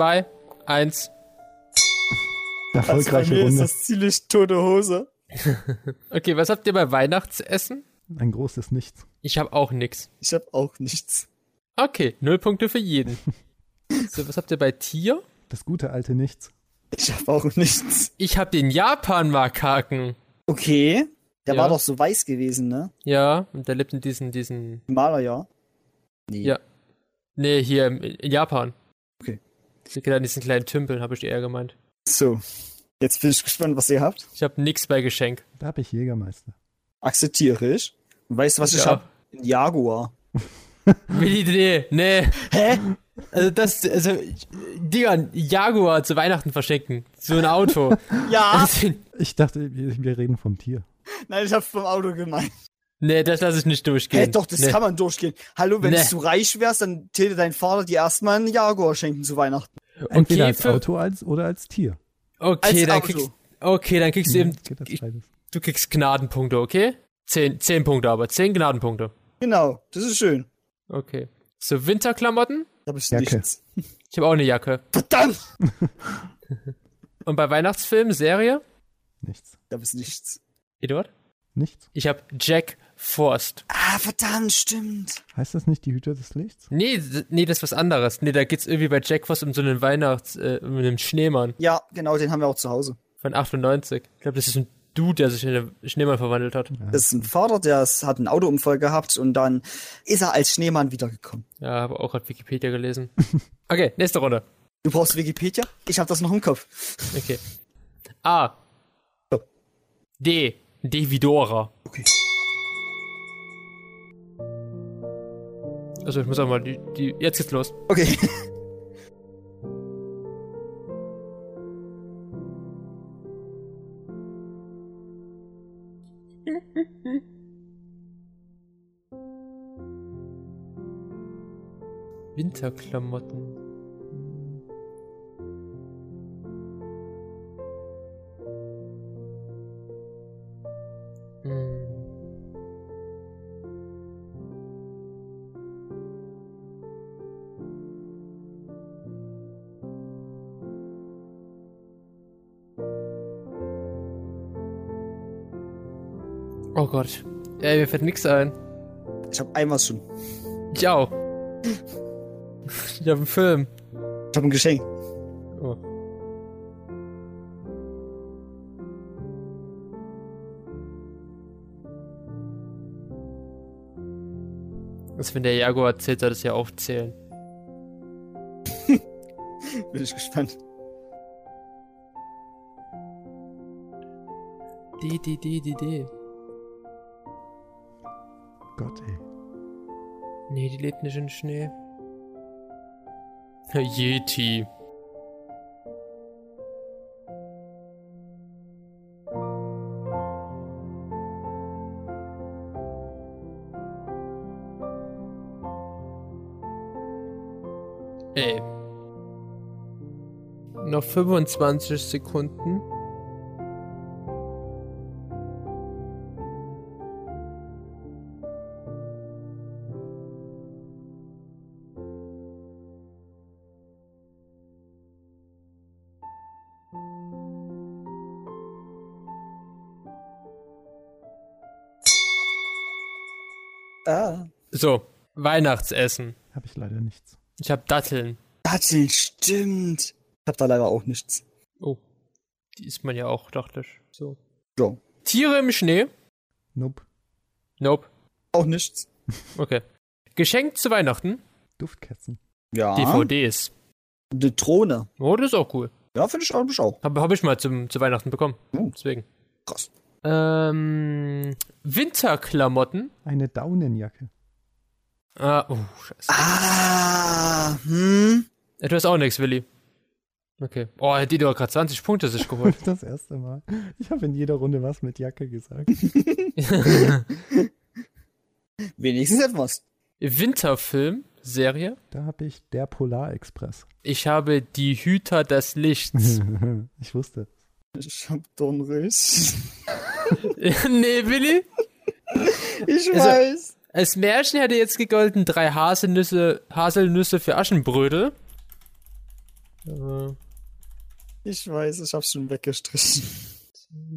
Zwei, eins. Erfolgreiche also bei mir Runde. ist das ziemlich tote Hose. [laughs] Okay, was habt ihr bei Weihnachtsessen? Ein großes Nichts. Ich habe auch nix. Ich habe auch nichts. Okay, null Punkte für jeden. [laughs] So, was habt ihr bei Tier? Das gute alte Nichts. Ich habe auch nichts. Ich habe den Japan-Makaken. Okay. Der Ja. war doch so weiß gewesen, ne? Ja, und der lebt in diesen, diesen Himalaya. Nee. Ja. Nee, hier in Japan. Ich da in diesen kleinen Tümpeln, habe ich eher gemeint. So. Jetzt bin ich gespannt, was ihr habt. Ich habe nix bei Geschenk. Da habe ich Jägermeister. Akzeptiere ich. Und weißt du, was ich Ja. hab? Ein Jaguar. [laughs] Willi, nee, nee. Hä? Also das, also, Digga, ein Jaguar zu Weihnachten verschenken. So ein Auto. [laughs] Ja. Also, Ich dachte, wir, reden vom Tier. Nein, ich hab's vom Auto gemeint. nee, das lasse ich nicht durchgehen. doch, das nee. kann man durchgehen. Hallo, wenn Nee. du reich wärst, dann täte dein Vater dir erstmal einen Jaguar schenken zu Weihnachten. Entweder Okay, als für- Auto als, oder als Tier. Okay, Als dann Auto. kriegst, okay, dann kriegst du eben, du kriegst Gnadenpunkte, okay? Zehn, zehn Punkte aber, zehn Gnadenpunkte. Genau, das ist schön. Okay. So, Winterklamotten? Da bist Jacke. nichts. Ich habe auch eine Jacke. Verdammt! [laughs] Und bei Weihnachtsfilmen, Serie? Nichts. Da bist nichts. Eduard? Nichts? Ich habe Jack Forst. Ah, verdammt, stimmt. Heißt das nicht die Hüter des Lichts? Nee, d- nee, das ist was anderes. Nee, da geht's irgendwie bei Jack Frost um so einen Weihnachts-, äh, um einen Schneemann Ja, genau, den haben wir auch zu Hause. von 98. Ich glaube, das ist ein Dude, der sich in einen Schneemann verwandelt hat. Das ist ein Vater, der hat einen Autounfall gehabt und dann ist er als Schneemann wiedergekommen. Ja, habe auch gerade Wikipedia gelesen. [laughs] Okay, nächste Runde. Du brauchst Wikipedia? Ich habe das noch im Kopf. Okay. A. So. D. Devidora. Okay. Also ich muss auch mal die, die. Jetzt geht's los. Okay. Winterklamotten. Gott. Ey, mir fällt nix ein. Ich habe einmal schon. Ich auch. Ich hab einen Film. Ich habe ein Geschenk. Oh. Also wenn der Jaguar erzählt, soll das ja auch zählen. [laughs] Bin ich gespannt. Die, die, die, die, die. Gott, ey. Nee, die lebt nicht in Schnee. [laughs] Yeti. Ey. Noch 25 Sekunden. So, Weihnachtsessen. Habe ich leider nichts. Ich hab Datteln. Datteln, stimmt. Ich hab da leider auch nichts. Oh. Die isst man ja auch, dachte ich. So. Ja. Tiere im Schnee? Nope. Nope. Auch nichts. Okay. Geschenkt zu Weihnachten? Duftkerzen. Ja. DVDs. Eine Drohne. Oh, das ist auch cool. Ja, finde ich eigentlich auch. Habe hab ich mal zum, zu Weihnachten bekommen. Oh. Deswegen. Krass. Ähm, Winterklamotten. Eine Daunenjacke. Ah, oh, scheiße. Ah, hm. Äh, Du hast auch nichts, Willi. Okay. Oh, hat die doch gerade 20 Punkte sich geholt. [laughs] Das erste Mal. Ich habe in jeder Runde was mit Jacke gesagt. [laughs] [laughs] Wenigstens etwas. Winterfilm, Serie. Da habe ich Der Polarexpress. Ich habe die Hüter des Lichts. ich wusste. Ich hab Dornrös. nee, Willi. Ich Also- weiß. Als Märchen hätte jetzt gegolten drei Haselnüsse, Haselnüsse für Aschenbrödel. Äh, Ich weiß, ich hab's schon weggestrichen.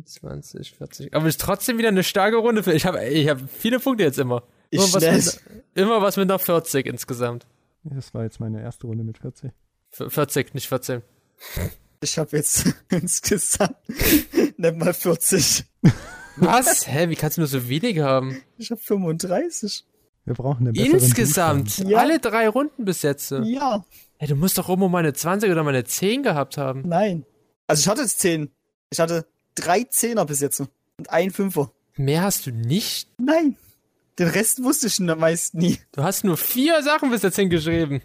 20, 40. Aber es ist trotzdem wieder eine starke Runde. Für, ich habe ich hab viele Punkte jetzt immer. Ich Immer was, schnell. mit, immer was mit einer 40 insgesamt. Das war jetzt meine erste Runde mit 40. F- 40, nicht 14. Ich hab jetzt [laughs] insgesamt nicht mal 40. [laughs] Was? Hä, wie kannst du nur so wenig haben? Ich hab 35. Wir brauchen einen besseren Insgesamt. Ja. Alle drei Runden bis jetzt. Ja, Hey, du musst doch irgendwo mal eine 20 oder mal eine 10 gehabt haben. nein. Also ich hatte jetzt 10. Ich hatte drei Zehner bis jetzt. Und ein Fünfer. Mehr hast du nicht? Nein. Den Rest wusste ich meist nie. Du hast nur vier Sachen bis jetzt hingeschrieben.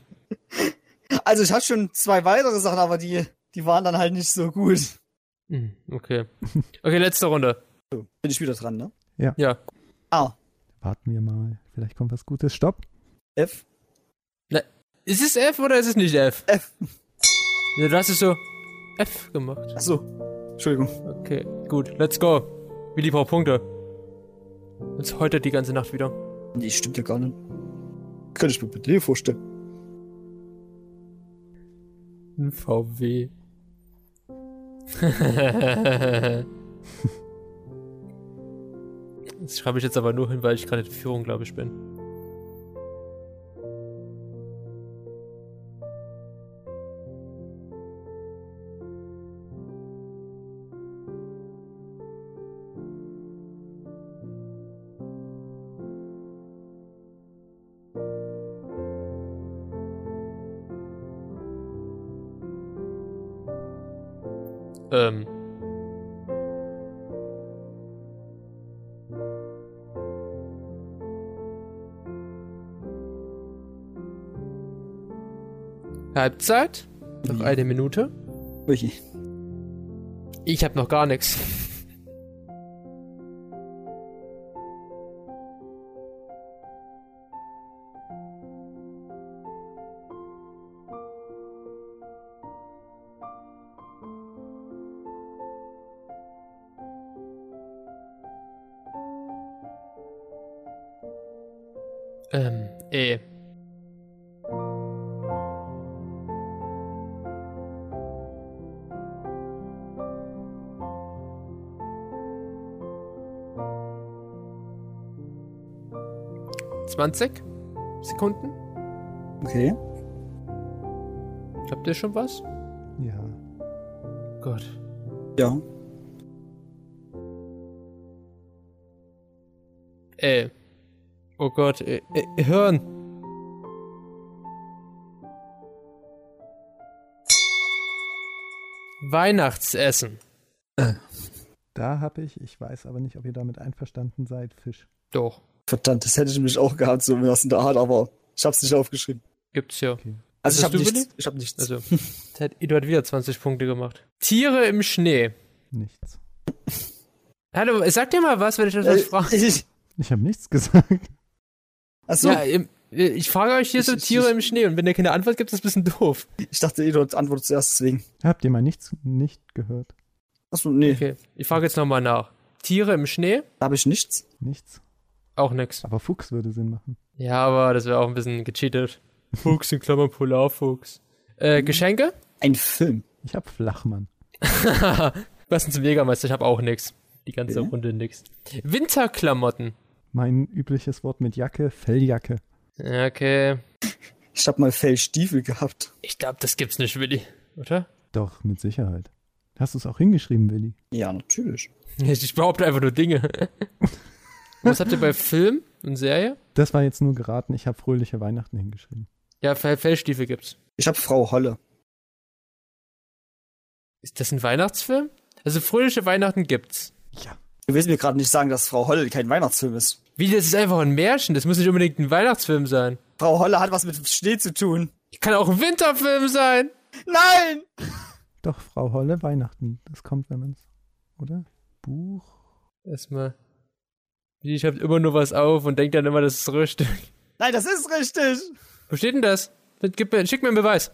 Also ich hatte schon zwei weitere Sachen, aber die, die waren dann halt nicht so gut. Hm, Okay. Okay, letzte Runde. So, bin ich wieder dran, ne? Ja. A. Warten wir mal. Vielleicht kommt was Gutes. Stopp. F. Ist es F oder ist es nicht F? F. Ja, du hast es so F gemacht. Achso. Entschuldigung. Okay, gut, let's go. Willi braucht Punkte. Jetzt heute die ganze Nacht wieder. Nee, stimmt ja gar nicht. Könnte ich mir mit Leo vorstellen. Ein VW. [laughs] [laughs] das schreibe ich jetzt aber nur hin, weil ich gerade in Führung, glaube ich, bin. Halbzeit. Noch eine Minute. Ui. Ich habe noch gar nichts. 20 Sekunden. Okay. Habt ihr schon was? Ja. Gott. Ja. Äh. Oh Gott, äh, äh, hören. Weihnachtsessen. Äh, da habe ich, ich weiß aber nicht, ob ihr damit einverstanden seid, Fisch. Doch. Verdammt, das hätte ich mich auch gehabt, so was in der Art, aber ich hab's nicht aufgeschrieben. gibt's ja. Also ich hab nichts. Ich hab nichts. Also, [laughs] hat Eduard wieder 20 Punkte gemacht. Tiere im Schnee. Nichts. Hallo, sag dir mal was, wenn ich das was Äh, frage. ich, Ich habe nichts gesagt. achso, Ja, im, ich frage euch hier so Ich- ich- Tiere ich- im Schnee und wenn ihr keine Antwort gibt, ist das ein bisschen doof. ich dachte, Eduard antwortet zuerst, deswegen. Habt ihr mal nichts nicht gehört? Achso, nee, Okay, ich frage jetzt nochmal nach. Tiere im Schnee? da habe ich nichts. Nichts. Auch nix. Aber Fuchs würde Sinn machen. Ja, aber das wäre auch ein bisschen gecheatet. [laughs] Fuchs in Klammern Polarfuchs. Äh, Geschenke? Ein Film. Ich habe Flachmann. [laughs] Was denn zum Jägermeister? Ich habe auch nix. Die ganze Okay. Runde nix. Winterklamotten. Mein übliches Wort mit Jacke, Felljacke. Ja, Okay. Ich hab mal Fellstiefel gehabt. Ich glaube, das gibt's nicht, Willi. Oder? Doch, mit Sicherheit. Hast du es auch hingeschrieben, Willi? Ja, natürlich. [laughs] Ich behaupte einfach nur Dinge. Was habt ihr bei Film und Serie? Das war jetzt nur geraten. Ich habe fröhliche Weihnachten hingeschrieben. Ja, Fell Fellstiefel gibt's. Ich hab Frau Holle. Ist das ein Weihnachtsfilm? Also fröhliche Weihnachten gibt's. Ja. Du willst mir gerade nicht sagen, dass Frau Holle kein Weihnachtsfilm ist. Wie, das ist einfach ein Märchen. Das muss nicht unbedingt ein Weihnachtsfilm sein. Frau Holle hat was mit Schnee zu tun. Kann auch ein Winterfilm sein. Nein! Doch, Frau Holle, Weihnachten. Das kommt, wenn man es. Oder? Buch. Erstmal. Ich hab immer nur was auf und denk dann immer, das ist richtig. Nein, das ist richtig. Wo steht denn das? Gib mir, schick mir einen Beweis.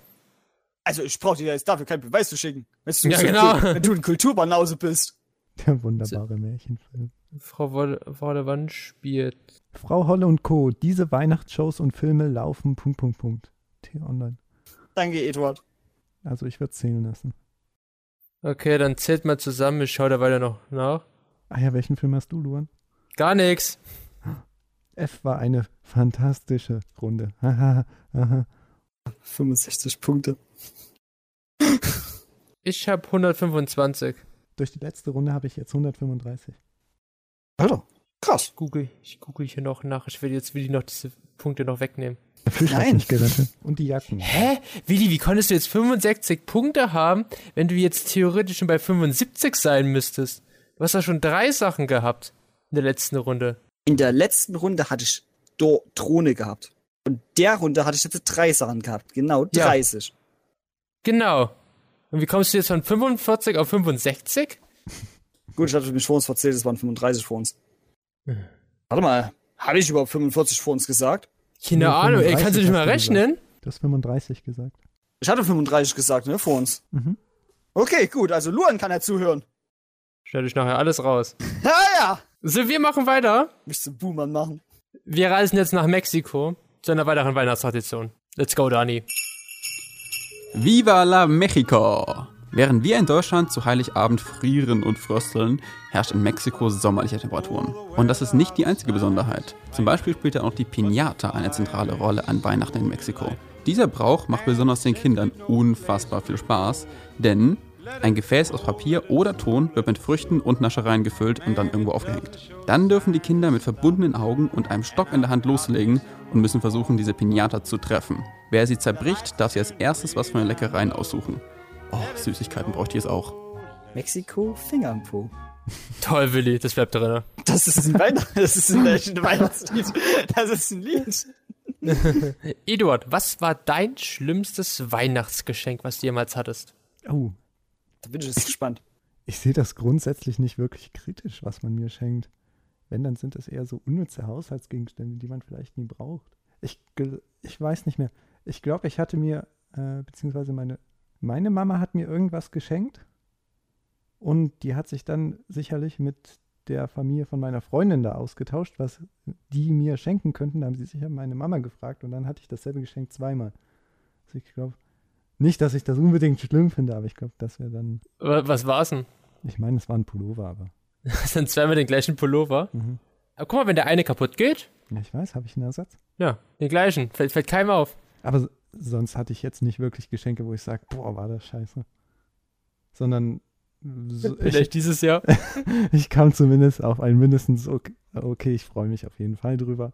Also ich brauche dir jetzt dafür keinen Beweis zu schicken. Wenn du, Ja, so- genau. wenn du ein Kulturbanause bist. Der wunderbare Märchenfilm. Frau Wolle, Wolle spielt. Frau Holle und Co. Diese Weihnachtsshows und Filme laufen. Punkt, Punkt, Punkt. T-Online. Danke, Eduard. Also ich würde zählen lassen. Okay, dann zählt mal zusammen. Ich schau da weiter noch nach. Ah ja, welchen Film hast du, Luan? Gar nix. F war eine fantastische Runde. Haha, aha. 65 Punkte. Ich hab 125. Durch die letzte Runde habe ich jetzt 135. Alter, krass. Google, ich google hier noch nach. Ich will jetzt will ich noch diese Punkte noch wegnehmen. Nein. Und die Jacken. Hä? Willi, wie konntest du jetzt 65 Punkte haben, wenn du jetzt theoretisch schon bei 75 sein müsstest? Du hast ja schon drei Sachen gehabt in der letzten Runde. In der letzten Runde hatte ich Do Drohne gehabt. Und der Runde hatte ich jetzt drei Sachen gehabt. Genau Ja. 30. Genau. Und wie kommst du jetzt von 45 auf 65? [laughs] Gut, ich hatte mich vor uns verzählt, es waren 35 vor uns. Hm. Warte mal, habe ich überhaupt 45 vor uns gesagt? Keine Nee, Ahnung, ey, kannst du 35 nicht mal rechnen? Du hast 35 gesagt. Ich hatte 35 gesagt, ne, vor uns. Mhm. Okay, gut, also Luan kann ja zuhören. Stell dich nachher alles raus. [laughs] Ja, ja. So, wir machen weiter. Zum Boomer machen. Wir reisen jetzt nach Mexiko zu einer weiteren Weihnachtstradition. Let's go, Dani. Viva la Mexico! Während wir in Deutschland zu Heiligabend frieren und frösteln, herrscht in Mexiko sommerliche Temperaturen. Und das ist nicht die einzige Besonderheit. Zum Beispiel spielt auch die Piñata eine zentrale Rolle an Weihnachten in Mexiko. Dieser Brauch macht besonders den Kindern unfassbar viel Spaß, denn ein Gefäß aus Papier oder Ton wird mit Früchten und Naschereien gefüllt und dann irgendwo aufgehängt. Dann dürfen die Kinder mit verbundenen Augen und einem Stock in der Hand loslegen und müssen versuchen, diese Piñata zu treffen. Wer sie zerbricht, darf sie als erstes was von den Leckereien aussuchen. Oh, Süßigkeiten bräuchte ich jetzt auch. Mexiko, Finger im Po. Toll, Willi, das bleibt drin. Das ist ein Weihnachts... [laughs] Das ist ein, ein Weihnachtslied. Das ist ein Lied. Eduard, was war dein schlimmstes Weihnachtsgeschenk, was du jemals hattest? Oh, Da bin ich jetzt gespannt. [laughs] ich sehe das grundsätzlich nicht wirklich kritisch, was man mir schenkt. Wenn, dann sind es eher so unnütze Haushaltsgegenstände, die man vielleicht nie braucht. Ich, ich weiß nicht mehr. Ich glaube, ich hatte mir, äh, beziehungsweise meine, meine Mama hat mir irgendwas geschenkt und die hat sich dann sicherlich mit der Familie von meiner Freundin da ausgetauscht, was die mir schenken könnten. Da haben sie sicher meine Mama gefragt und dann hatte ich dasselbe Geschenk zweimal. Also ich glaube nicht, dass ich das unbedingt schlimm finde, aber ich glaube, das wäre dann, Wa- Was war's denn? ich meine, es war ein Pullover, aber [laughs] Das sind zweimal den gleichen Pullover. mhm. Aber guck mal, wenn der eine kaputt geht, ja, ich weiß, habe ich einen Ersatz. ja, den gleichen. Fällt, fällt keinem auf. Aber sonst hatte ich jetzt nicht wirklich Geschenke, wo ich sage, boah, war das scheiße. Sondern so, [laughs] ich, Vielleicht dieses Jahr. [laughs] ich kam zumindest auf ein mindestens okay, okay ich freue mich auf jeden Fall drüber.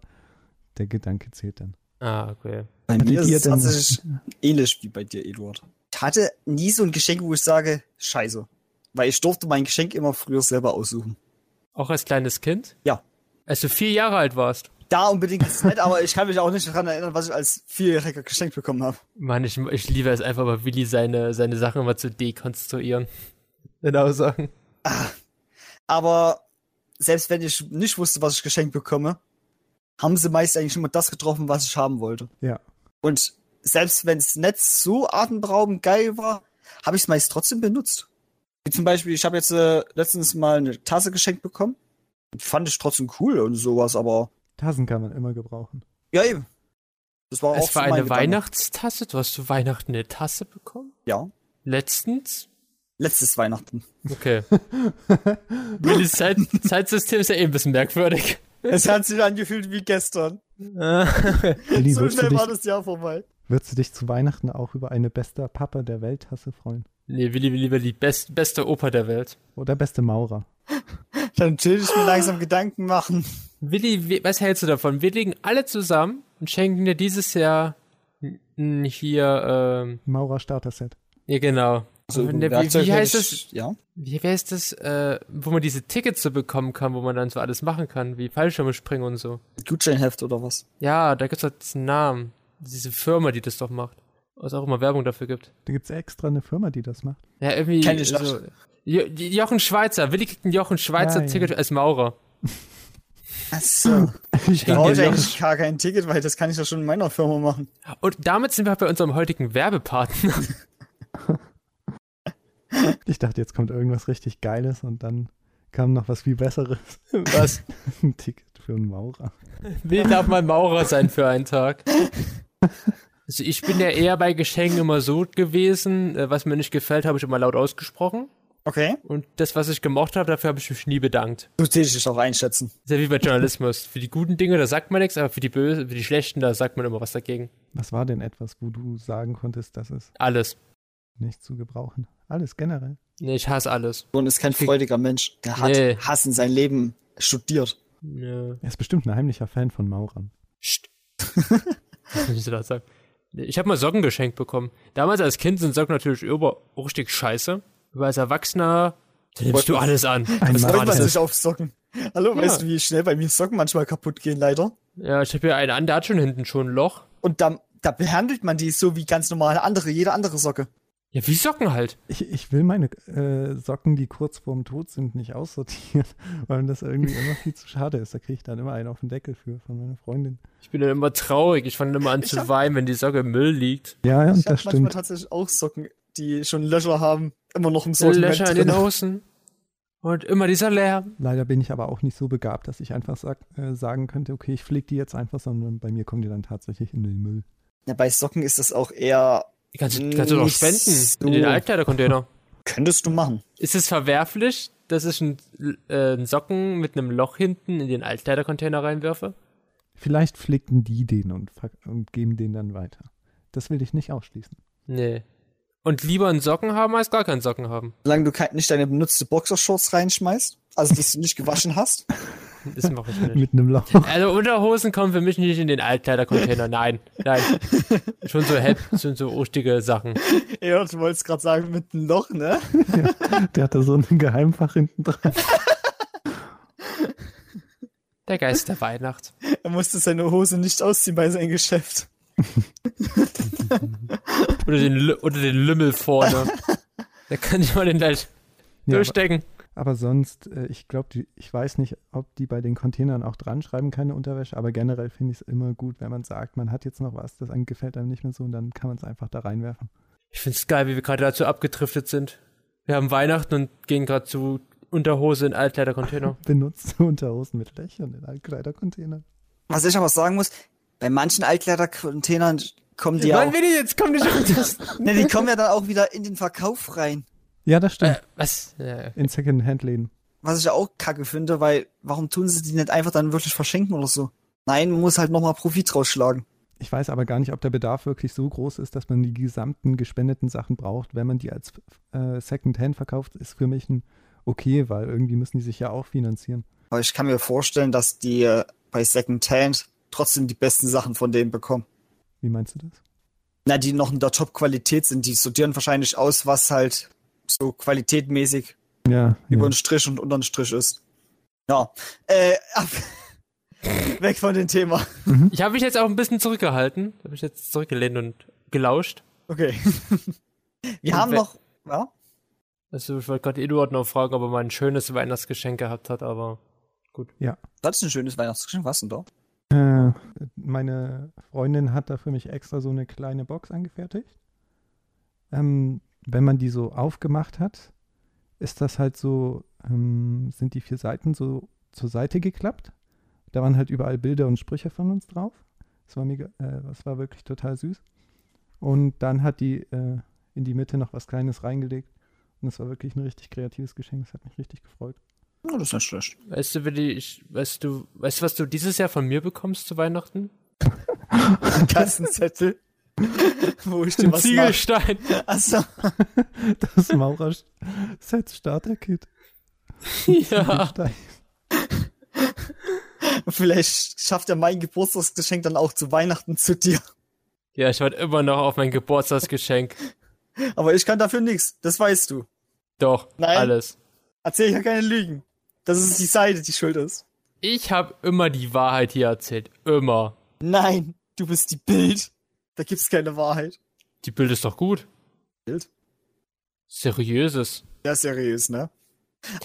Der Gedanke zählt dann. Ah, okay. Bei mir ist es tatsächlich ähnlich wie bei dir, Eduard. Ich hatte nie so ein Geschenk, wo ich sage, scheiße. Weil ich durfte mein Geschenk immer früher selber aussuchen. Auch als kleines Kind? Ja. Als du vier Jahre alt warst. Da unbedingt ist nett, aber ich kann mich auch nicht daran erinnern, was ich als Vierjähriger geschenkt bekommen habe. Mann, ich, ich liebe es einfach mal, Willi seine, seine Sachen mal zu dekonstruieren. Genau sagen. Aber selbst wenn ich nicht wusste, was ich geschenkt bekomme, haben sie meist eigentlich immer das getroffen, was ich haben wollte. Ja. Und selbst wenn es nicht so atemberaubend geil war, habe ich es meist trotzdem benutzt. Wie zum Beispiel, ich habe jetzt äh, letztens mal eine Tasse geschenkt bekommen. Fand ich trotzdem cool und sowas, aber Tassen kann man immer gebrauchen. ja eben. Das war auch Es war so mein eine Gedanke. Weihnachtstasse. Du hast zu Weihnachten eine Tasse bekommen? Ja. Letztens? Letztes Weihnachten. Okay. [laughs] Willis Zeit, Zeitsystem ist ja eh ein bisschen merkwürdig. Es hat sich angefühlt wie gestern. Willi, so würdest, du schnell dich, war das Jahr vorbei. würdest du dich zu Weihnachten auch über eine bester Papa der Welt-Tasse freuen? nee, Willi will lieber die best, beste Oper der Welt. Oder beste Maurer? [laughs] Dann chill ich mir langsam Gedanken machen. Willi, was hältst du davon? Wir legen alle zusammen und schenken dir dieses Jahr hier, ähm, Maurer Starter-Set. ja genau. So, Wenn der- wie, Werkzeug wie heißt das? ich- Ja. Wie wer ist das, äh, wo man diese Tickets so bekommen kann, wo man dann so alles machen kann, wie Fallschirme springen und so. Gutscheinheft oder was? Ja, da gibt's doch diesen Namen. Diese Firma, die das doch macht. Was auch immer Werbung dafür gibt. Da gibt es extra eine Firma, die das macht. Ja, irgendwie. Kenn ich so. Jo Jochen Schweizer. Willi kriegt ein Jochen Schweizer Ja, ja. Ticket als Maurer. Achso. [laughs] Ich Ja, Brauche ich ja. eigentlich gar kein Ticket, weil das kann ich ja schon in meiner Firma machen. Und damit sind wir bei unserem heutigen Werbepartner. [laughs] Ich dachte, jetzt kommt irgendwas richtig Geiles und dann kam noch was viel Besseres. [laughs] Was? [laughs] Ein Ticket für einen Maurer. Willi darf mal Maurer sein für einen Tag. Also ich bin ja eher bei Geschenken immer so gewesen, äh, was mir nicht gefällt, habe ich immer laut ausgesprochen. Okay. Und das, was ich gemocht habe, dafür habe ich mich nie bedankt. So täte ich dich auch einschätzen. Ist ja wie bei Journalismus. Für die guten Dinge, da sagt man nichts, aber für die bösen, für die schlechten, da sagt man immer was dagegen. Was war denn etwas, wo du sagen konntest, das ist Alles. Nicht zu gebrauchen? Alles generell. Nee, ich hasse alles. Und ist kein freudiger Mensch. Der hat Nee. Hass in sein Leben studiert. Nö. Er ist bestimmt ein heimlicher Fan von Maurern. Psst. [laughs] Was soll ich so da sagen? Ich habe mal Socken geschenkt bekommen. Damals als Kind sind Socken natürlich über richtig scheiße. Aber als Erwachsener da nimmst du alles an. Mann. Freut man sich auf Socken. Hallo, Ja. weißt du, wie schnell bei mir Socken manchmal kaputt gehen, leider? Ja, ich habe hier einen an, der hat schon hinten schon ein Loch. Und da, da behandelt man die so wie ganz normale andere, jede andere Socke. Ja, wie Socken halt. Ich, ich will meine äh, Socken, die kurz vorm Tod sind, nicht aussortieren, [laughs] weil das irgendwie immer viel zu schade ist. Da kriege ich dann immer einen auf den Deckel für von meiner Freundin. Ich bin dann immer traurig. Ich fange immer an [laughs] zu hab- weinen, wenn die Socke im Müll liegt. Ja, ja, Ich habe das manchmal stimmt. tatsächlich auch Socken, die schon Löcher haben, immer noch im So Sortiment Löcher in den drin. Hosen. Und immer dieser Lärm. Leider bin ich aber auch nicht so begabt, dass ich einfach sag, äh, sagen könnte, okay, ich pflege die jetzt einfach, sondern bei mir kommen die dann tatsächlich in den Müll. Ja, bei Socken ist das auch eher, Die kannst, du- kannst du doch Nicht spenden. so. In den Altkleidercontainer. könntest du machen. Ist es verwerflich, dass ich einen, äh, einen Socken mit einem Loch hinten in den Altkleidercontainer reinwerfe? Vielleicht pflegten die den und, und geben den dann weiter. Das will ich nicht ausschließen. Nee. Und lieber einen Socken haben, als gar keinen Socken haben. Solange du nicht deine benutzte Boxershorts reinschmeißt, also dass du nicht gewaschen hast. Das mache ich nicht. Mit einem Loch. Also Unterhosen kommen für mich nicht in den Altkleidercontainer. Nein, nein. Schon so Hep, schon so ostige Sachen. ja, du wolltest gerade sagen, mit einem Loch, ne? Der hat da so ein Geheimfach hinten dran. Der Geist der Weihnacht. Er musste seine Hose nicht ausziehen bei seinem Geschäft. Oder den, oder den Lümmel vorne. [laughs] Da kann ich mal den gleich Ja, aber, sonst, äh, ich glaube, ich weiß nicht, ob die bei den Containern auch dran schreiben, keine Unterwäsche, aber generell finde ich es immer gut, wenn man sagt, man hat jetzt noch was, das einem gefällt einem nicht mehr so und dann kann man es einfach da reinwerfen. Ich find's geil, wie wir gerade dazu abgedriftet sind. Wir haben Weihnachten und gehen gerade zu Unterhose in Altkleidercontainer. [laughs] Benutzte Unterhosen mit Löchern in Altkleidercontainern. Was ich aber sagen muss, bei manchen Altkleidercontainern kommen die ja Wann auch, will ich jetzt? Komm nicht [laughs] schon ne, die kommen ja dann auch wieder in den Verkauf rein. Ja, das stimmt. äh, was? Ja. In Second-Hand-Läden. Was ich ja auch kacke finde, weil warum tun sie die nicht einfach dann wirklich verschenken oder so? Nein, man muss halt nochmal Profit rausschlagen. Ich weiß aber gar nicht, ob der Bedarf wirklich so groß ist, dass man die gesamten gespendeten Sachen braucht. Wenn man die als äh, Second-Hand verkauft, ist für mich ein okay, weil irgendwie müssen die sich ja auch finanzieren. Aber ich kann mir vorstellen, dass die äh, bei Secondhand trotzdem die besten Sachen von denen bekommen. Wie meinst du das? Na, die noch in der Top-Qualität sind. Die sortieren wahrscheinlich aus, was halt so qualitätmäßig Ja, über ja. den Strich und unter den Strich ist. Ja. Äh, ab. [laughs] Weg von dem Thema. Ich habe mich jetzt auch ein bisschen zurückgehalten. Habe mich jetzt zurückgelehnt und gelauscht. Okay. [laughs] Wir Und haben noch. Ja? Also ich wollte gerade Eduard noch fragen, ob er mal ein schönes Weihnachtsgeschenk gehabt hat, aber Das ist ein schönes Weihnachtsgeschenk. Was denn da? Äh, meine Freundin hat da für mich extra so eine kleine Box angefertigt. Ähm, wenn man die so aufgemacht hat, ist das halt so, ähm, sind die vier Seiten so zur Seite geklappt. Da waren halt überall Bilder und Sprüche von uns drauf. Das war mega, äh, das war wirklich total süß. Und dann hat die äh, in die Mitte noch was Kleines reingelegt. Und das war wirklich ein richtig kreatives Geschenk. Das hat mich richtig gefreut. Oh, das ist nicht schlecht. weißt du, Willi, ich, weißt du, weißt du, was du dieses Jahr von mir bekommst zu Weihnachten? [laughs] Ein Kassenzettel. [laughs] wo ich dir Ein was. Ziegelstein. Achso. [laughs] Das Maurer-Set Starter-Kit. ja. [laughs] Vielleicht schafft er mein Geburtstagsgeschenk dann auch zu Weihnachten zu dir. Ja, ich warte immer noch auf mein Geburtstagsgeschenk. Aber ich kann dafür nichts. Das weißt du. Doch, Nein. alles. Erzähl ja keine Lügen. Das ist die Seite, die schuld ist. Ich habe immer die Wahrheit hier erzählt. Immer. Nein, du bist die Bild. Da gibt's keine Wahrheit. Die Bild ist doch gut. Bild? Seriöses. Ja, seriös, ne?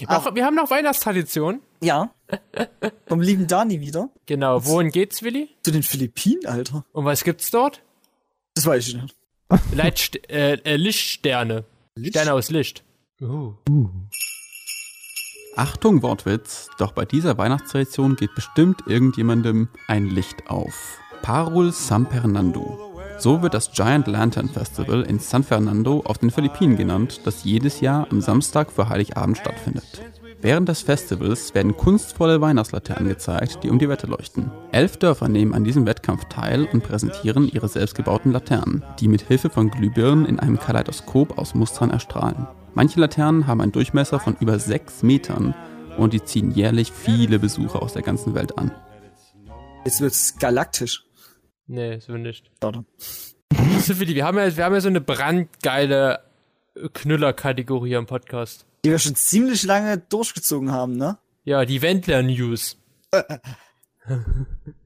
Auch, wir haben noch Weihnachtstradition. Ja. [laughs] Vom lieben Dani wieder. Genau. Wohin geht's, Willi? Zu den Philippinen, Alter. Und was gibt's dort? Das weiß ich nicht. Leitst äh, äh, Lichtsterne. Sterne aus Licht. Uh. Achtung, Wortwitz, doch bei dieser Weihnachtstradition geht bestimmt irgendjemandem ein Licht auf. Parul San Fernando. So wird das Giant Lantern Festival in San Fernando auf den Philippinen genannt, das jedes Jahr am Samstag vor Heiligabend stattfindet. Während des Festivals werden kunstvolle Weihnachtslaternen gezeigt, die um die Wette leuchten. Elf Dörfer nehmen an diesem Wettkampf teil und präsentieren ihre selbstgebauten Laternen, die mit Hilfe von Glühbirnen in einem Kaleidoskop aus Mustern erstrahlen. Manche Laternen haben einen Durchmesser von über 6 Metern und die ziehen jährlich viele Besucher aus der ganzen Welt an. Jetzt wird's galaktisch. Nee, [laughs] so nicht. Willi, wir haben ja, wir haben ja so eine brandgeile Knüller-Kategorie am Podcast. Die wir schon ziemlich lange durchgezogen haben, ne? Ja, die Wendler-News. [laughs]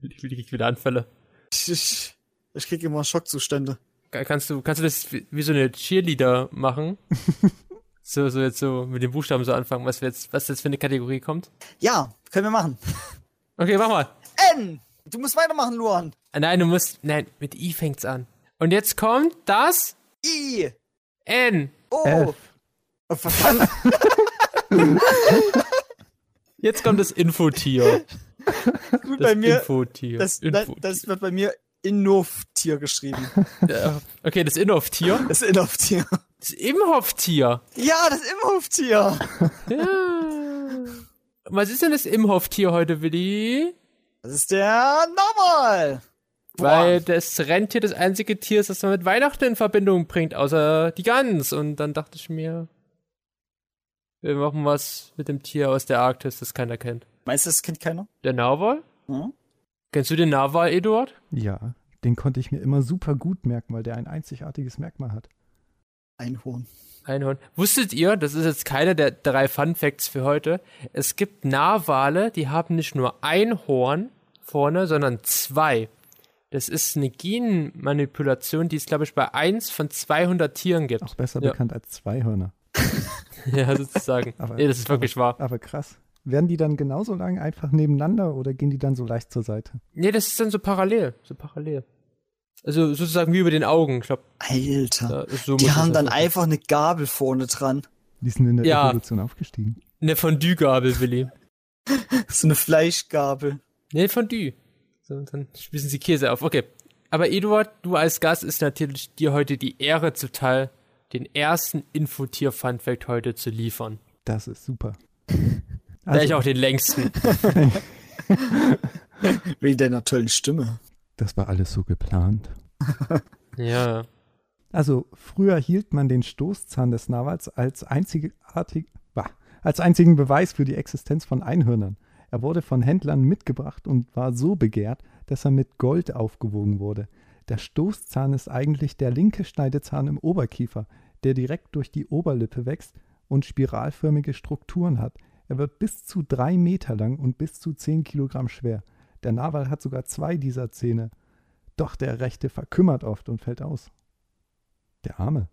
ich ich wieder Anfälle. Ich, ich, ich krieg immer Schockzustände. Kannst du, kannst du das wie, so eine Cheerleader machen? [laughs] so, so jetzt so mit den Buchstaben so anfangen, was wir jetzt, was jetzt für eine Kategorie kommt? Ja, können wir machen. Okay, mach mal. N! Du musst weitermachen, Luan. Nein, du musst, nein, mit I fängt's an. Und jetzt kommt das I! N. O! F. Oh, verdammt. [laughs] Jetzt kommt das Infotier. Gut, Das bei mir, Infotier. das, Infotier. das wird bei mir Innov-Tier geschrieben. Ja, okay, das Inhof-Tier. Das Innov-Tier. Das Imhoff-Tier. Ja, das Imhof-Tier. Ja. Was ist denn das Imhoff-Tier heute, Willi? Das ist der Normal. Weil das Rentier das einzige Tier ist, das man mit Weihnachten in Verbindung bringt, außer die Gans. Und dann dachte ich mir, wir machen was mit dem Tier aus der Arktis, das keiner kennt. Meinst du, das kennt keiner? Der Narwal? Hm? Kennst du den Narwal, Eduard? Ja, den konnte ich mir immer super gut merken, weil der ein einzigartiges Merkmal hat. Einhorn. Einhorn. Wusstet ihr, das ist jetzt keiner der drei Fun Facts für heute, es gibt Narwale, die haben nicht nur ein Horn vorne, sondern zwei. Das ist eine Genmanipulation, die es, glaube ich, bei eins von 200 Tieren gibt. Auch besser Ja. bekannt als Zweihörner. [laughs] Ja, sozusagen. Aber- nee, das ist wirklich wahr. Aber krass. Werden die dann genauso lang einfach nebeneinander oder gehen die dann so leicht zur Seite? Nee, das ist dann so parallel. So parallel. Also sozusagen wie über den Augen. Ich glaube, Alter. so Die haben dann sein. einfach eine Gabel vorne dran. Die sind in der Ja. Evolution aufgestiegen. Eine Fondue-Gabel, Willi. [laughs] So eine Fleischgabel. Nee, Fondue. So, und dann spießen sie Käse auf. Okay. Aber Eduard, du als Gast ist natürlich dir heute die Ehre zuteil, den ersten Infotier-Funfact heute zu liefern. Das ist super. Vielleicht Also, auch den längsten. [laughs] Wegen deiner tollen Stimme. Das war alles so geplant. [laughs] ja. Also früher hielt man den Stoßzahn des Narwals als, einzigartig, bah, als einzigen Beweis für die Existenz von Einhörnern. Er wurde von Händlern mitgebracht und war so begehrt, dass er mit Gold aufgewogen wurde. Der Stoßzahn ist eigentlich der linke Schneidezahn im Oberkiefer, der direkt durch die Oberlippe wächst und spiralförmige Strukturen hat. Er wird bis zu drei Meter lang und bis zu zehn Kilogramm schwer. Der Narwal hat sogar zwei dieser Zähne. Doch der rechte verkümmert oft und fällt aus. Der Arme.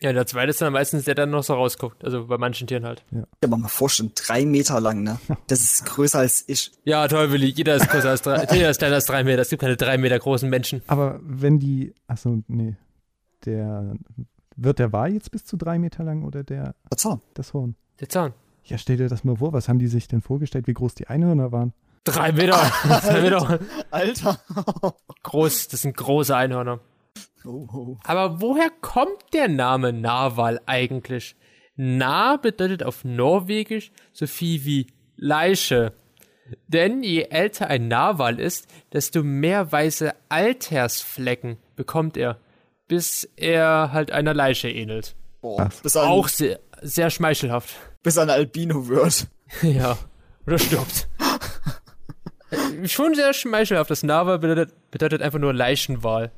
Ja, der zweite ist dann meistens der, der dann noch so rausguckt. Also bei manchen Tieren halt. Kann mir mal vorstellen, drei Meter lang, ne? Das ist größer als ich. Ja, toll, Willi. Jeder ist größer als drei, [laughs] jeder ist kleiner als drei Meter. Es gibt keine drei Meter großen Menschen. Aber wenn die, achso, nee, der, wird der Wal jetzt bis zu drei Meter lang oder der, Verzahn. das Horn? Der Zahn. Ja, stell dir das mal vor, was haben die sich denn vorgestellt, wie groß die Einhörner waren? Drei Meter. [laughs] drei Meter. Alter. Groß. Das sind große Einhörner. Oh, oh. Aber woher kommt der Name Narwal eigentlich? Nar bedeutet auf Norwegisch so viel wie Leiche. Denn je älter ein Narwal ist, desto mehr weiße Altersflecken bekommt er, bis er halt einer Leiche ähnelt. Boah. Bis, an, Auch sehr, sehr schmeichelhaft. bis an Albino wird. [laughs] ja. Oder stirbt. Schon sehr schmeichelhaft. Das Narwal bedeutet, bedeutet einfach nur Leichenwal.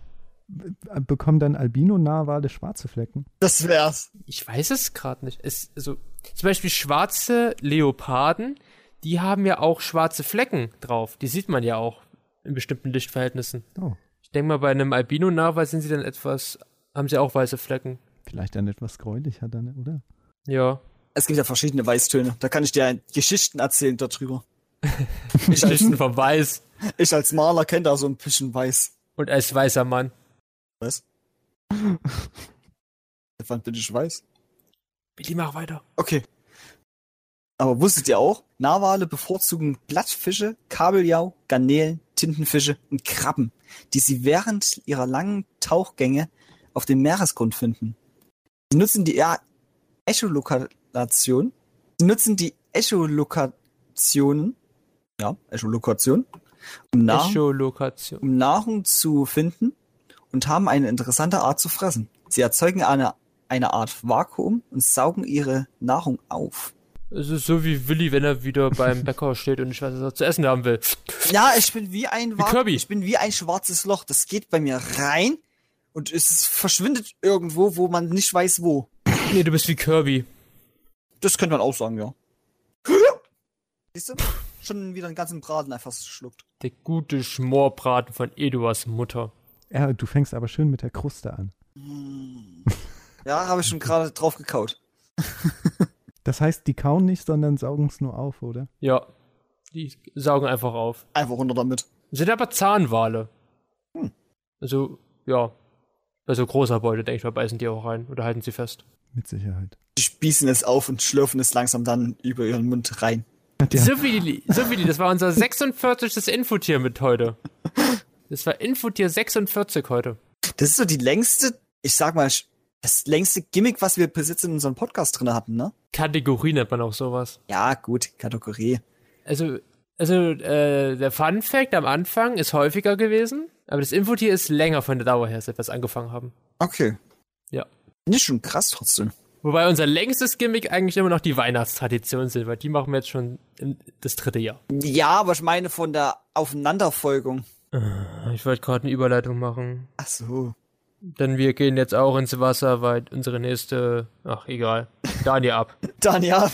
Äh, Bekommen dann Albino-Narwale schwarze Flecken? Das wär's. Ich weiß es gerade nicht. Es, also, zum Beispiel schwarze Leoparden, die haben ja auch schwarze Flecken drauf. Die sieht man ja auch in bestimmten Lichtverhältnissen. Oh, Ich denke mal, bei einem Albino-Narwal sind sie dann etwas, haben sie auch weiße Flecken. vielleicht dann etwas gräulicher dann, oder? Ja. Es gibt ja verschiedene Weißtöne. Da kann ich dir Geschichten erzählen darüber. [laughs] ich, als, vom Weiß ich als Maler kenne da so ein bisschen Weiß. und als weißer Mann. Was? [laughs] Wann bin ich weiß? Billy, mach weiter. Okay. Aber wusstet ihr auch, Narwale bevorzugen Blattfische, Kabeljau, Garnelen, Tintenfische und Krabben, die sie während ihrer langen Tauchgänge auf dem Meeresgrund finden. Sie nutzen die E- Echolokation, sie nutzen die Echolokationen, ja, Echolokation, um, Nahrung, Echolokation. um Nahrung zu finden und haben eine interessante Art zu fressen. Sie erzeugen eine, eine Art Vakuum und saugen ihre Nahrung auf. Es ist so wie Willi, wenn er wieder beim [laughs] Bäcker steht und nicht weiß, was er zu essen haben will. Ja, ich bin wie ein Wa- Kirby. ich bin wie ein schwarzes Loch. Das geht bei mir rein und es verschwindet irgendwo, wo man nicht weiß wo. Nee, du bist wie Kirby. Das könnte man auch sagen, ja. [laughs] Siehst du? Schon wieder einen ganzen Braten einfach schluckt. Der gute Schmorbraten von Eduards Mutter. Ja, du fängst aber schön mit der Kruste an. [laughs] Ja, habe ich schon gerade drauf gekaut. [laughs] Das heißt, die kauen nicht, sondern saugen es nur auf, oder? Ja. Die saugen einfach auf. Einfach runter damit. Sind aber Zahnwale. Also, ja. Bei so großer Beute, denke ich mal, beißen die auch rein oder halten sie fest. Mit Sicherheit. Die spießen es auf und schlürfen es langsam dann über ihren Mund rein. Ja, So Willi, so Willi, das war unser 46. Infotier mit heute. Das war Infotier 46 heute. Das ist so die längste, ich sag mal, das längste Gimmick, was wir bis jetzt in unserem Podcast drin hatten, ne? Kategorie nennt man auch sowas. Ja, gut, Kategorie. Also, also äh, der Fun Fact am Anfang ist häufiger gewesen, aber das Infotier ist länger von der Dauer her, seit wir es angefangen haben. Okay. Ja. Nicht schon krass trotzdem. Wobei unser längstes Gimmick eigentlich immer noch die Weihnachtstradition sind, weil die machen wir jetzt schon das dritte Jahr. Ja, aber ich meine von der Aufeinanderfolgung. Ich wollte gerade eine Überleitung machen. Ach so. Denn wir gehen jetzt auch ins Wasser, weil unsere nächste. Ach, egal. Daniel ab. [laughs] Daniel.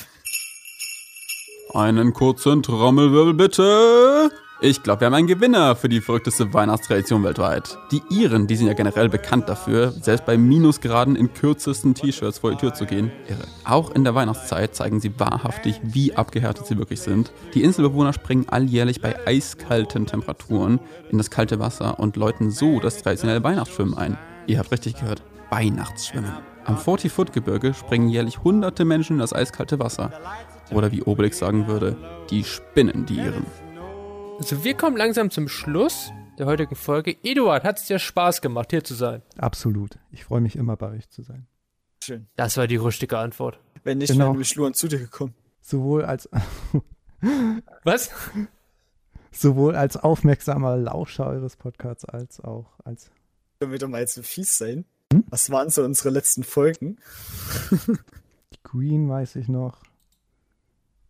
Einen kurzen Trommelwirbel bitte. Ich glaube, wir haben einen Gewinner für die verrückteste Weihnachtstradition weltweit. Die Iren, die sind ja generell bekannt dafür, selbst bei Minusgraden in kürzesten T-Shirts vor die Tür zu gehen. Irre. Auch in der Weihnachtszeit zeigen sie wahrhaftig, wie abgehärtet sie wirklich sind. Die Inselbewohner springen alljährlich bei eiskalten Temperaturen in das kalte Wasser und läuten so das traditionelle Weihnachtsschwimmen ein. Ihr habt richtig gehört. Weihnachtsschwimmen. Am 40-Foot-Gebirge springen jährlich hunderte Menschen in das eiskalte Wasser. Oder wie Obelix sagen würde, die spinnen die Iren. Also wir kommen langsam zum Schluss der heutigen Folge. Eduard, hat es dir Spaß gemacht, hier zu sein? Absolut. Ich freue mich immer bei euch zu sein. Schön. Das war die richtige Antwort. Wenn nicht, Genau. wären wir Schluren zu dir gekommen. Sowohl als, [laughs] [laughs] Was? sowohl als aufmerksamer Lauscher eures Podcasts als auch als. Können wir doch mal jetzt so fies sein? Hm? Was waren so unsere letzten Folgen? [laughs] Queen weiß ich noch.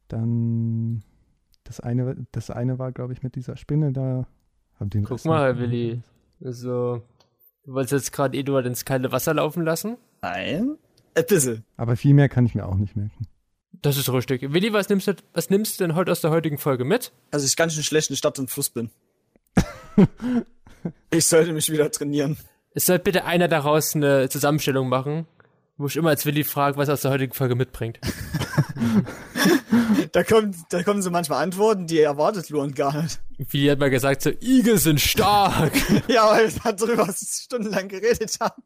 Dann das eine, das eine war, glaube ich, mit dieser Spinne da. Hab den Guck mal, Willi. Also, du wolltest jetzt gerade Eduard ins kalte Wasser laufen lassen? Nein. Ein bisschen. Aber viel mehr kann ich mir auch nicht merken. Das ist richtig. Willi, was nimmst du, was nimmst du denn heute aus der heutigen Folge mit? Also ich ganz schön schlecht in Stadt und Fluss bin. [laughs] ich sollte mich wieder trainieren. Es soll bitte einer daraus eine Zusammenstellung machen, wo ich immer als Willi frage, was er aus der heutigen Folge mitbringt. [laughs] [laughs] Da, kommt, da kommen so manchmal Antworten, die erwartet Luan gar nicht. Willi hat mal gesagt, so, Igel sind stark. [laughs] Ja, weil wir darüber stundenlang geredet haben.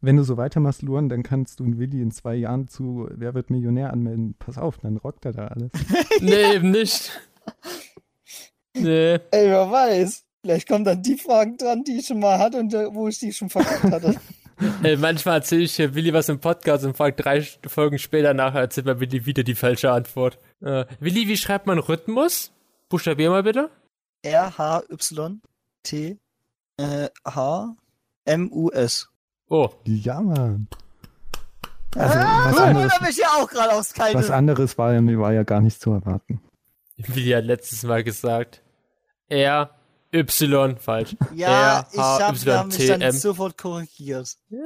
Wenn du so weitermachst, Luan, dann kannst du einen Willi in zwei Jahren zu Wer wird Millionär anmelden. Pass auf, dann rockt er da alles. [laughs] nee, eben nicht. Nee. Ey, wer weiß. Vielleicht kommen dann die Fragen dran, die ich schon mal hatte und wo ich die schon verkackt hatte. Ey, manchmal erzähle ich hier Willi was im Podcast und frage drei Folgen später nachher, erzählt mir Willi wieder die falsche Antwort. Äh, Willi, wie schreibt man Rhythmus? Buchstabier mal bitte. R-H-Y-T äh. Oh, Ja, Mann. Also, Ah, was, anderes, ja auch gerade aufs Kalte. was anderes war, ja- war ja gar nicht zu erwarten. Willi hat letztes Mal gesagt. R, Y, falsch. Ja, ich H, hab Y, ja mich dann sofort korrigiert. Ja, ja,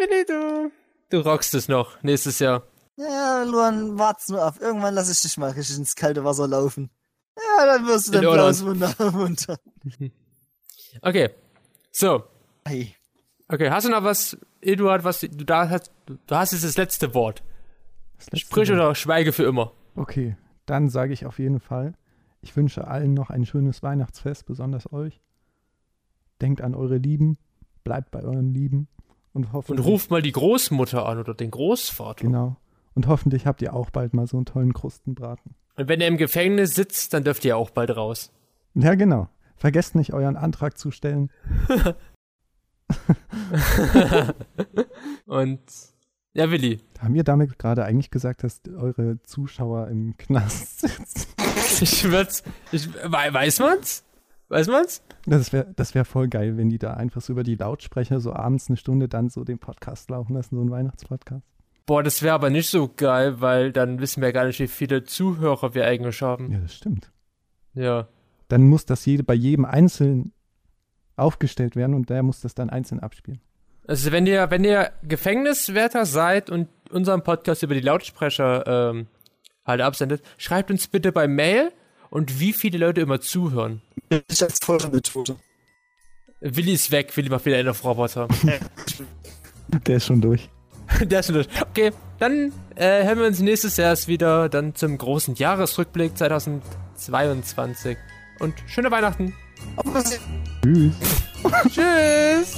Willi, du. Du rockst es noch, nächstes Jahr. Ja, Luan, wart's nur ab. Irgendwann lass ich dich mal richtig ins kalte Wasser laufen. Ja, dann wirst du den Irland. Blaus munter. munter. [laughs] Okay. So. Hey. Okay, hast du noch was, Eduard, was du da hast? Du hast jetzt das letzte Wort. Das letzte Sprich Wort. oder schweige für immer. Okay, dann sage ich auf jeden Fall, ich wünsche allen noch ein schönes Weihnachtsfest, besonders euch. Denkt an eure Lieben, bleibt bei euren Lieben und Und hoffentlich, ruft mal die Großmutter an oder den Großvater. genau. Und hoffentlich habt ihr auch bald mal so einen tollen Krustenbraten. Und wenn er im Gefängnis sitzt, dann dürft ihr auch bald raus. Ja, genau. Vergesst nicht, euren Antrag zu stellen. [laughs] [laughs] Und ja, Willi. Haben wir damit gerade eigentlich gesagt, dass eure Zuschauer im Knast sitzen? Ich würd's. Ich, wei- weiß man's? Weiß man's? Das wäre das wär voll geil, wenn die da einfach so über die Lautsprecher so abends eine Stunde dann so den Podcast laufen lassen, so einen Weihnachtspodcast. Boah, das wäre aber nicht so geil, weil dann wissen wir gar nicht, wie viele Zuhörer wir eigentlich haben. Ja, das stimmt. Ja. Dann muss das jede, bei jedem einzeln aufgestellt werden und der muss das dann einzeln abspielen. Also wenn ihr, wenn ihr Gefängniswärter seid und unseren Podcast über die Lautsprecher ähm, halt absendet, schreibt uns bitte bei Mail und wie viele Leute immer zuhören. Ich als Foltermethode. Willi ist weg, Willi macht wieder einen auf Roboter. [laughs] Der ist schon durch. [laughs] Der ist schon durch. Okay, dann äh, hören wir uns nächstes Jahr erst wieder, dann zum großen Jahresrückblick 2022. Und schöne Weihnachten. Was Tschüss. [laughs] Tschüss.